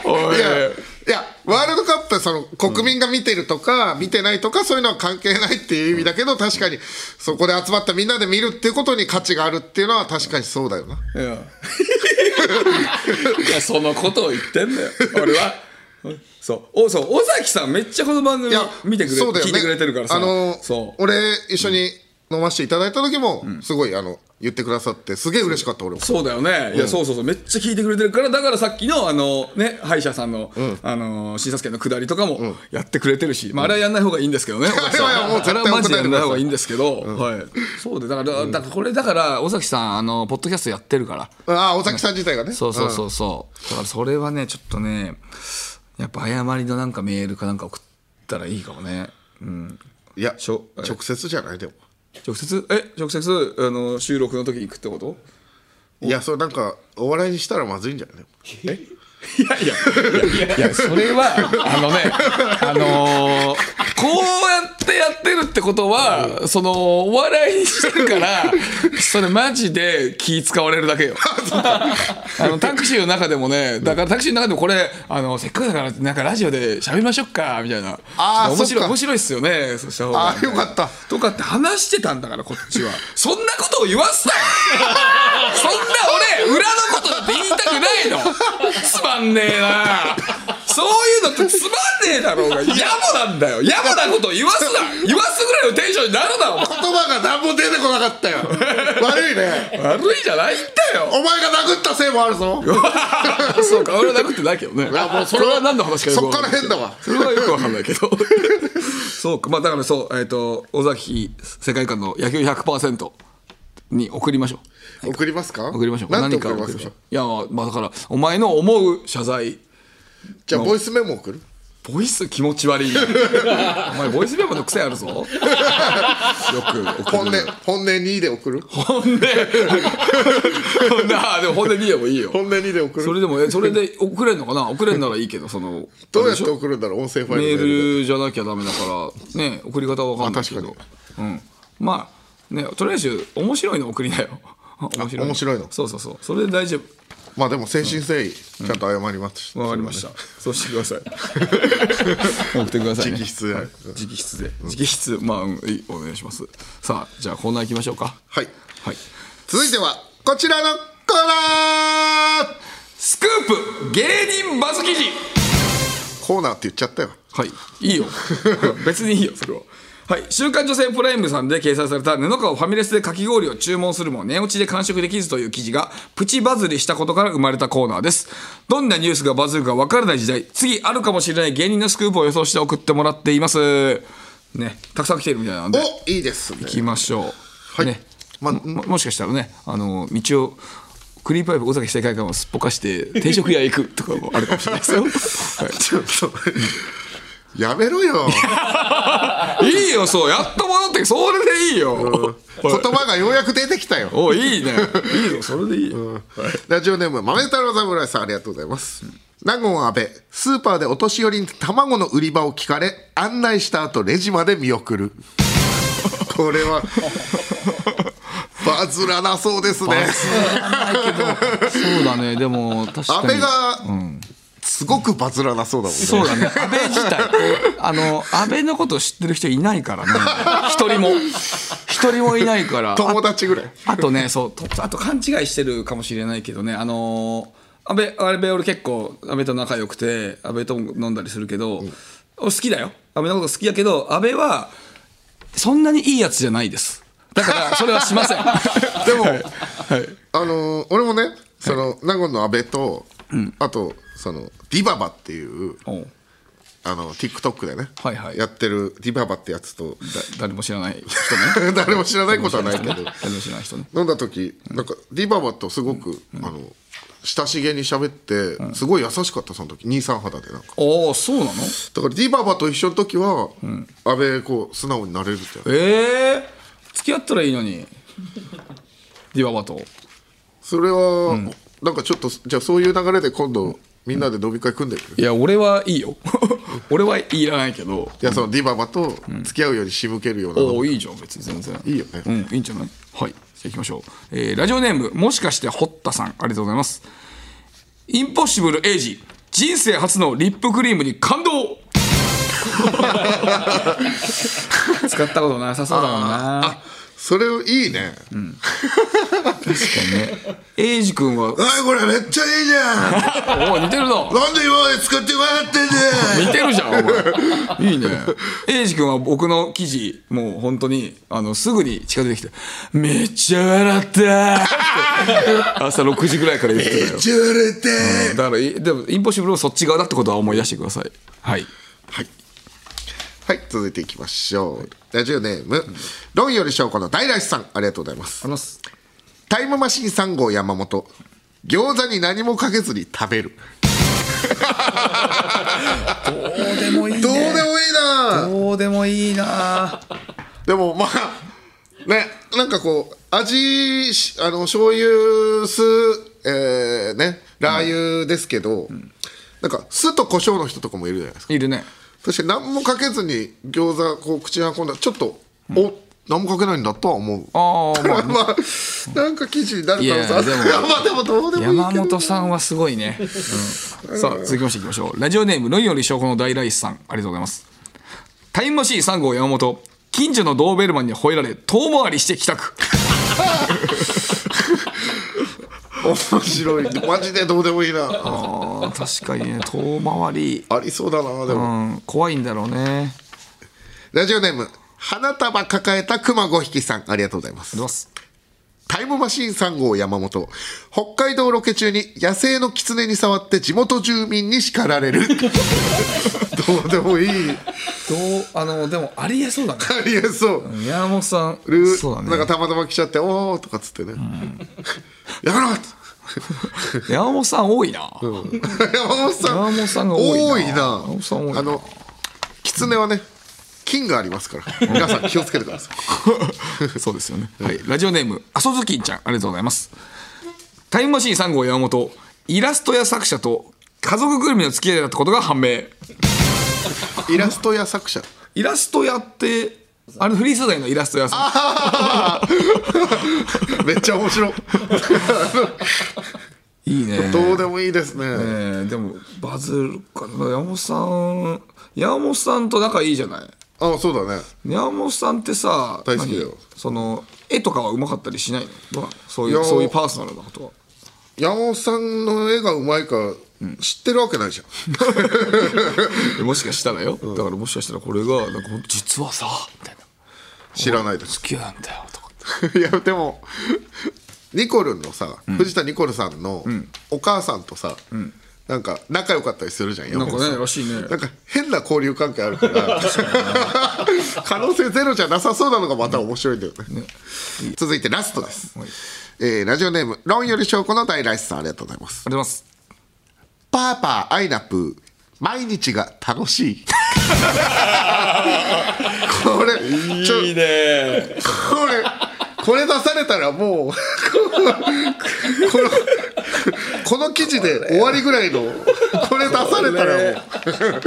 おいいやワールドカップはその国民が見てるとか、見てないとかそういうのは関係ないっていう意味だけど確かにそこで集まったみんなで見るっていうことに価値があるっていうのは確かにそうだよな。いや。<laughs> いやそのことを言ってんだよ。俺は。そう。おそう。尾崎さんめっちゃこの番組見てくれ、ね。聞いてくれてるからさ。あのそう。俺一緒に飲ませていただいた時もすごいあの言ってくださってすげえ嬉しかった俺も。そうだよね、いやそうそうそうめっちゃ聞いてくれてるからだからさっきのあのね歯医者さんの、あの診察券の下りとかもやってくれてるし、まあ、あれはやんない方がいいんですけどね、<laughs> あれはもう絶対マジでやんない方がいいんですけど、はい。そうでだから、だからこれだから尾崎さんあのポッドキャストやってるから。ああ尾崎さん自体がね。そうそうそうそう。だからそれはねちょっとねやっぱ誤りのなんかメールかなんか送ったらいいかもね。うん。いやしょ直接じゃないでも直接？え直接あの収録の時に行くってこと？いやそれなんかお笑いにしたらまずいんじゃない？いやいや。いやいやそれはあのねあのーこうやってやってるってことはそのお笑いにしてるからそれマジで気使われるだけよ。あのタクシーの中でもねだからタクシーの中でもこれあのせっかくだからなんかラジオで喋りましょうかみたいな。あーそっか面白い面白いっすよねそした方があーよかった。とかって話してたんだからこっちは。そんなことを言わすなよ。そんな俺裏のこと言いたくないの。つまんねえな。そういうのってつまんねえだろうが。野暮なんだよ。野暮なことを言わすな。言わすぐらいのテンションになるなお前。言葉が何も出てこなかったよ。悪いね。悪いじゃないんだよ。お前が殴ったせいもあるぞ。<laughs> そうか俺は殴ってないけどね。もうそれはは何の話かそっから変だわ。それはよくわかんないけど。そうかまあだからそうえっ、と尾崎世界観の野球100%に送りましょう送りますか？送りましょう何か送りましょう？いやまあだからお前の思う謝罪。じゃあボイスメモ送る？ボイス気持ち悪い。<laughs> お前ボイスメモの癖あるぞ。<laughs> よく送本音る本音2で送る？本音。な <laughs> あでも本音2でもいいよ。本音2で送る？それでもえそれで送れんのかな？送れんならいいけどそのどうやって送るんだろう？音声ファイルメメールじゃなきゃダメだからね送り方は分かんないけど。うん。まあねとりあえず面白いの送りなよ面白い面白いの？そうそうそうそれで大丈夫まあでも誠心誠意ちゃんと謝りますわかりました。そうしてください。<laughs> 送ってください、ね。直筆ではい直筆で。直筆、まあ、うんお願いします。さあ、じゃあコーナー行きましょうか。はいはい。続いてはこちらのコーナースクープ芸人バズ記事コーナーって言っちゃったよはい。いいよ。<laughs> 別にいいよ、それは。はい。週刊女性プライムさんで掲載された布川ファミレスでかき氷を注文するも寝落ちで完食できずという記事がプチバズりしたことから生まれたコーナーです。どんなニュースがバズるか分からない時代、次あるかもしれない芸人のスクープを予想して送ってもらっています。ね。たくさん来てるみたいなんで。おいいですね行きましょう。はいね。まももしかしたらね、あの、道を、クリープパイプ尾崎世界観をすっぽかして定食屋へ行くとかもあるかもしれないですよ。<laughs> はいちょっとやめろよ。<laughs> いいよ、そう、やっと戻ってきそれでいいよ。言葉がようやく出てきたよ。おいいね。いいよ、それでいいよ。ラジオネーム豆太郎侍さんありがとうございます。納言阿部スーパーでお年寄りに卵の売り場を聞かれ案内した後レジまで見送る。これは <laughs> バズらなそうですね。そうだね、でも、確かに。阿部がすごくバズらなそうだもんねそうだね、安倍自体、<laughs> あの、安倍のこと知ってる人いないからね。一人も。一人もいないから。<laughs> 友達ぐらいあとね、そう、とあと勘違いしてるかもしれないけどね、あのー、安倍、安倍俺結構、安倍と仲良くて、安倍とも飲んだりするけど、俺好きだよ。安倍のこと好きやけど、安倍は、そんなにいいやつじゃないです。だから、それはしません。<laughs> でもはい。あのー俺もねその納言の阿部と、あとそのディババっていうあの TikTok でね、はいはい。やってるディババってやつとだ誰も知らない人ね。<laughs> 誰も知らないことはないけど。誰も知らない人ね。飲んだ時なんかディババとすごく、あの親しげに喋って、すごい優しかったその時23肌でなんか。ああそうなの？だからディババと一緒の時は、安倍こう素直になれるってええ付き合ったらいいのに。ディババと。それは、なんかちょっとじゃあそういう流れで今度みんなで飲み会組んでる、いや俺はいいよ。<laughs> 俺はいらないけど。いやそのディババと付き合うように仕向けるような。の、おおいいじゃん別に全然。いいよね。うんいいんじゃない？はい。じゃあ行きましょう、えーラジオネームもしかして堀田さん。ありがとうございます。インポッシブルエイジ。人生初のリップクリームに感動。<laughs> 使ったことなさそうだもんなそれいいね、エイジ君はあこれめっちゃいいじゃん。おお似てるな。なんで今まで使ってもらってんだよ。似てるじゃんお前。いいね。エイジ君は僕の記事もう本当にあのすぐに近づいてきて「めっちゃ笑った」って朝6時ぐらいから言ってたよ。ちゃ笑って、だからいでもインポッシブルもそっち側だってことは思い出してください。はい。はい。はい、続いていきましょう。ラジオネーム、論より証拠の大来さん、ありがとうございます。タイムマシーン3号山本、餃子に何もかけずに食べる。どうでもいいどうでもいいな。どうでもいいな。でもまあ、ね、なんかこう、味し、あの、醤油酢、えー、ね、ラー油ですけど、なんか酢と胡椒の人とかもいるじゃないですか。いるね確かに何もかけずに餃子こう口に運んだらちょっと、お何もかけないんだとは思う。ああまあまあ、なんか記事になる可能性あるいやでも。<laughs> あでもどうでも山本さんはすごいね、うん。さあ続きましていきましょう。ラジオネーム論より証拠の大来さん。ありがとうございます。タイムマシーン3号山本。近所のドーベルマンに吠えられ遠回りして帰宅 <laughs> 面白い。マジでどうでもいいな。あー確かにね。遠回り、ありそうだなでうも、ん、怖いんだろうね。ラジオネーム花束抱えた熊5匹さん。ありがとうございます。どうすタイムマシーン3号山本。北海道ロケ中に野生の狐に触って地元住民に叱られる。<laughs> どうでもいい。どうあのでもありえそうだね。ありえそう。山本さんるそうだね。なんかたまたま来ちゃって「おお」とかっつってね「やめろ!」山本さん多いな、山本さん山本さんが多いな。多いな。山本さん多いな。あの狐はね菌がありますから皆さん気をつけてください <laughs> そうですよね。はい。ラジオネーム、あそずきんちゃん、ありがとうございます。タイムマシーン3号山本、イラストや作者と家族ぐるみの付き合いだったことが判明。イラストや作者イラストやって、あれフリー素材のイラスト屋さ <laughs> めっちゃ面白いん。いいね。どうでもいいですね、えーでもバズるかな山本さん山本さんと仲いいじゃないあそうだね。山本さんってさ大好きだよ。何？その絵とかはうまかったりしないの？そういいうやそういうパーソナルなことは。山本さんの絵がうまいか知ってるわけないじゃん。<laughs> もしかしたらよ、だからもしかしたらこれがなんか実はさみたいな。知らないです好きなんだよとか。<laughs> いやでもニコルンのさ、藤田ニコルさんのお母さんとさ、なんか仲良かったりするじゃんなんかねらしいね。なんか変な交流関係あるから。<laughs> 可能性ゼロじゃなさそうなのがまた面白いんだよね。続いてラストです、えーラジオネーム「論より証拠の大来さん」ありがとうございます。ありがとうございます。パーパーアイナプー毎日が楽しい。<laughs> これいいね。これこれ出されたらもうこのこの記事で終わりぐらいのこれ出されたらも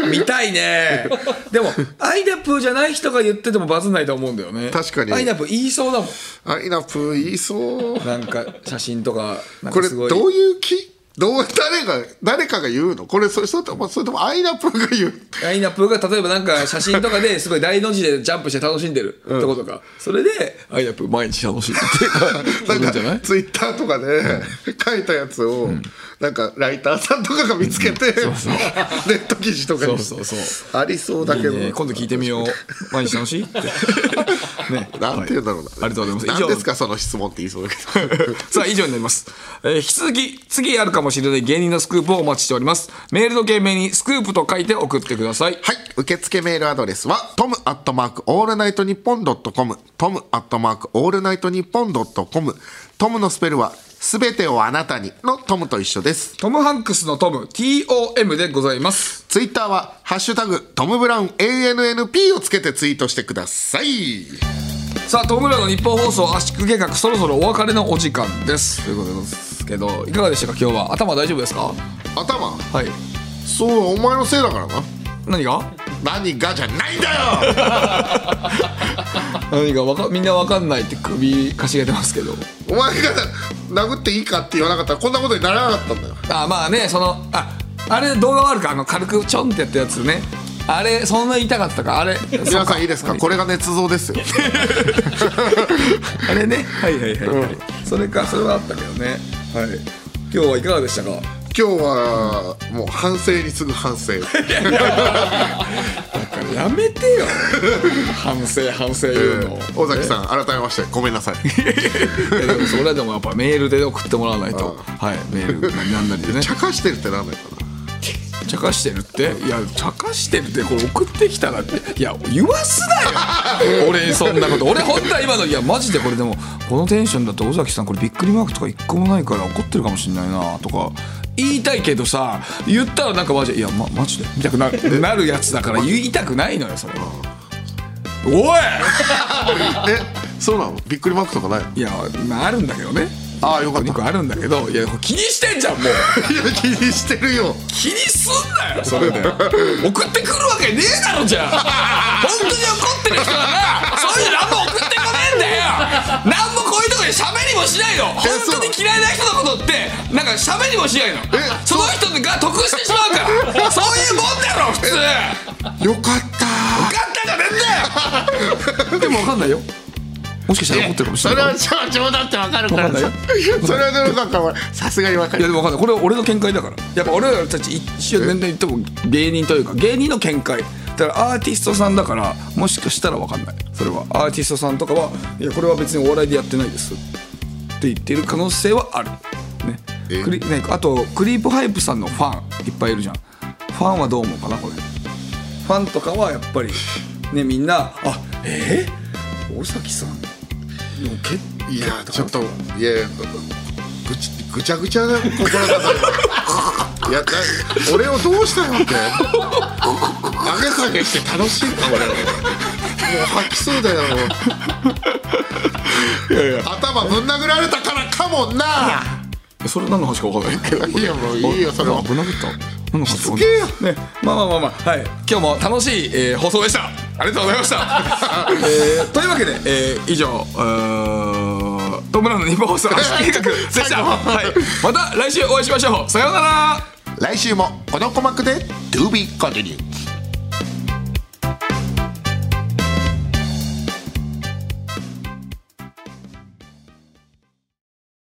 う。<laughs> 見たいね。でもアイナプーじゃない人が言っててもバズんないと思うんだよね。確かに。アイナプー言いそうだもん。アイナプー言いそう。なんか写真とかこれどういう気どう誰が誰かが言うの？これそれそれともそれともアイナプーが言う？アイナプーが例えばなんか写真とかで <laughs> すごい大の字でジャンプして楽しんでるとことか、それでアイナプー毎日楽しいっていうかす <laughs> なんかツイッターとかで書いたやつを、なんかライターさんとかが見つけて、<laughs> ネット記事とかに。そうそうそありそうだけど。いいね。今度聞いてみよう。毎日楽しいって。ね。なんて言うんだろうな、ありがとうございます。以上。何ですかその質問って言いそうだけど。さあ以上になります、えー引き続き次あるかももしれない芸人のスクープをお待ちしております。メールの件名にスクープと書いて送ってください。はい。受付メールアドレスは、トムアットマークオールナイトニッポンドットコム、トムアットマークオールナイトニッポンドットコム、トムのスペルは、すべてをあなたにのトムと一緒です。トム・ハンクスのトム TOM でございます。ツイッターは、ハッシュタグ、トム・ブラウン ANNP をつけてツイートしてください。さあトム・ブラウンの日本放送圧縮計画そろそろお別れのお時間です。ということですけどいかがでしたか今日は？頭大丈夫ですか？頭？はい。そう、お前のせいだからな。何が？何がじゃないんだよ！<laughs> 何がわかみんなわかんないって首かしげてますけど。お前が殴っていいかって言わなかったらこんなことにならなかったんだよ。あまあねそのああれ動画はあるか？あの軽くちょんってやったやつね。あれそんな痛かったか？あれ皆さんいいですか？これが捏造ですよ。<laughs> あれね。はいはいはい、はい。それかそれはあったけどねはい。今日はいかがでしたか？今日はもう反省に次ぐ反省。やめてよ。<laughs> 反省反省言うの、尾崎さん改めましてごめんなさい。でもそれはでもやっぱメールで送ってもらわないと。はいメールなんなりでね茶化してるってなんないかな。茶化してるって？いや茶化してるってこれ送ってきたらって？いや言わすなよ！<laughs> 俺にそんなこと。俺本当は今のいやマジでこれでもこのテンションだと尾崎さんこれびっくりマークとか一個もないから怒ってるかもしんないなとか言いたいけどさ言ったらなんかマジでいや、ま、マジで？みたくなるなるやつだから言いたくないのよそれは。おい！<laughs> え、そうなの？びっくりマークとかないの？いやまああるんだけどねああよかった。2個あるんだけどいや気にしてんじゃんもう。<laughs> いや気にしてるよ。気にすんなよそれで。送ってくるわけねえだろじゃあ。<laughs> 本当に怒ってる人ならそういうの何も送ってこねえんだよ。何もこういうとこで喋りもしないの。本当に嫌いな人のことってなんか喋りもしないの。その人が得してしまうから。そう。いうもんだろ普通。よかった。ったじゃねえんだよ。<laughs> でも分かんないよもしかしたら怒ってるかもしれない。それは冗冗談ってわかるから。さ。それはでもなんかさすがにわかる。い。やでも分かんない。これは俺の見解だから。やっぱ俺らたち一応全然言っても芸人というか芸人の見解。だからアーティストさんだからもしかしたら分かんない。それはアーティストさんとかはいやこれは別にお笑いでやってないですって言ってる可能性はある。ね。えクリねあとクリープハイプさんのファンいっぱいいるじゃん。ファンはどう思うかなこれ。ファンとかはやっぱりねみんなあえー、大崎さんいやちょっといやぐちぐちゃぐちゃな心だったいやだ俺をどうしたのって上げ下げして楽しい。か俺もう吐きそうだよ。頭ぶん殴られたからかもんなそれ何の話か分かんないけど。いやもういいよそれは。ぶん殴った何の話か分かんないね。まあまあまあまあ。はい。今日も楽しい、えー放送でしたありがとうございました、えーというわけで、えー以上トムラの日本放送圧縮計画でした、<laughs> <laughs> はい、また来週お会いしましょう。さようなら。来週もこの鼓膜で To be continued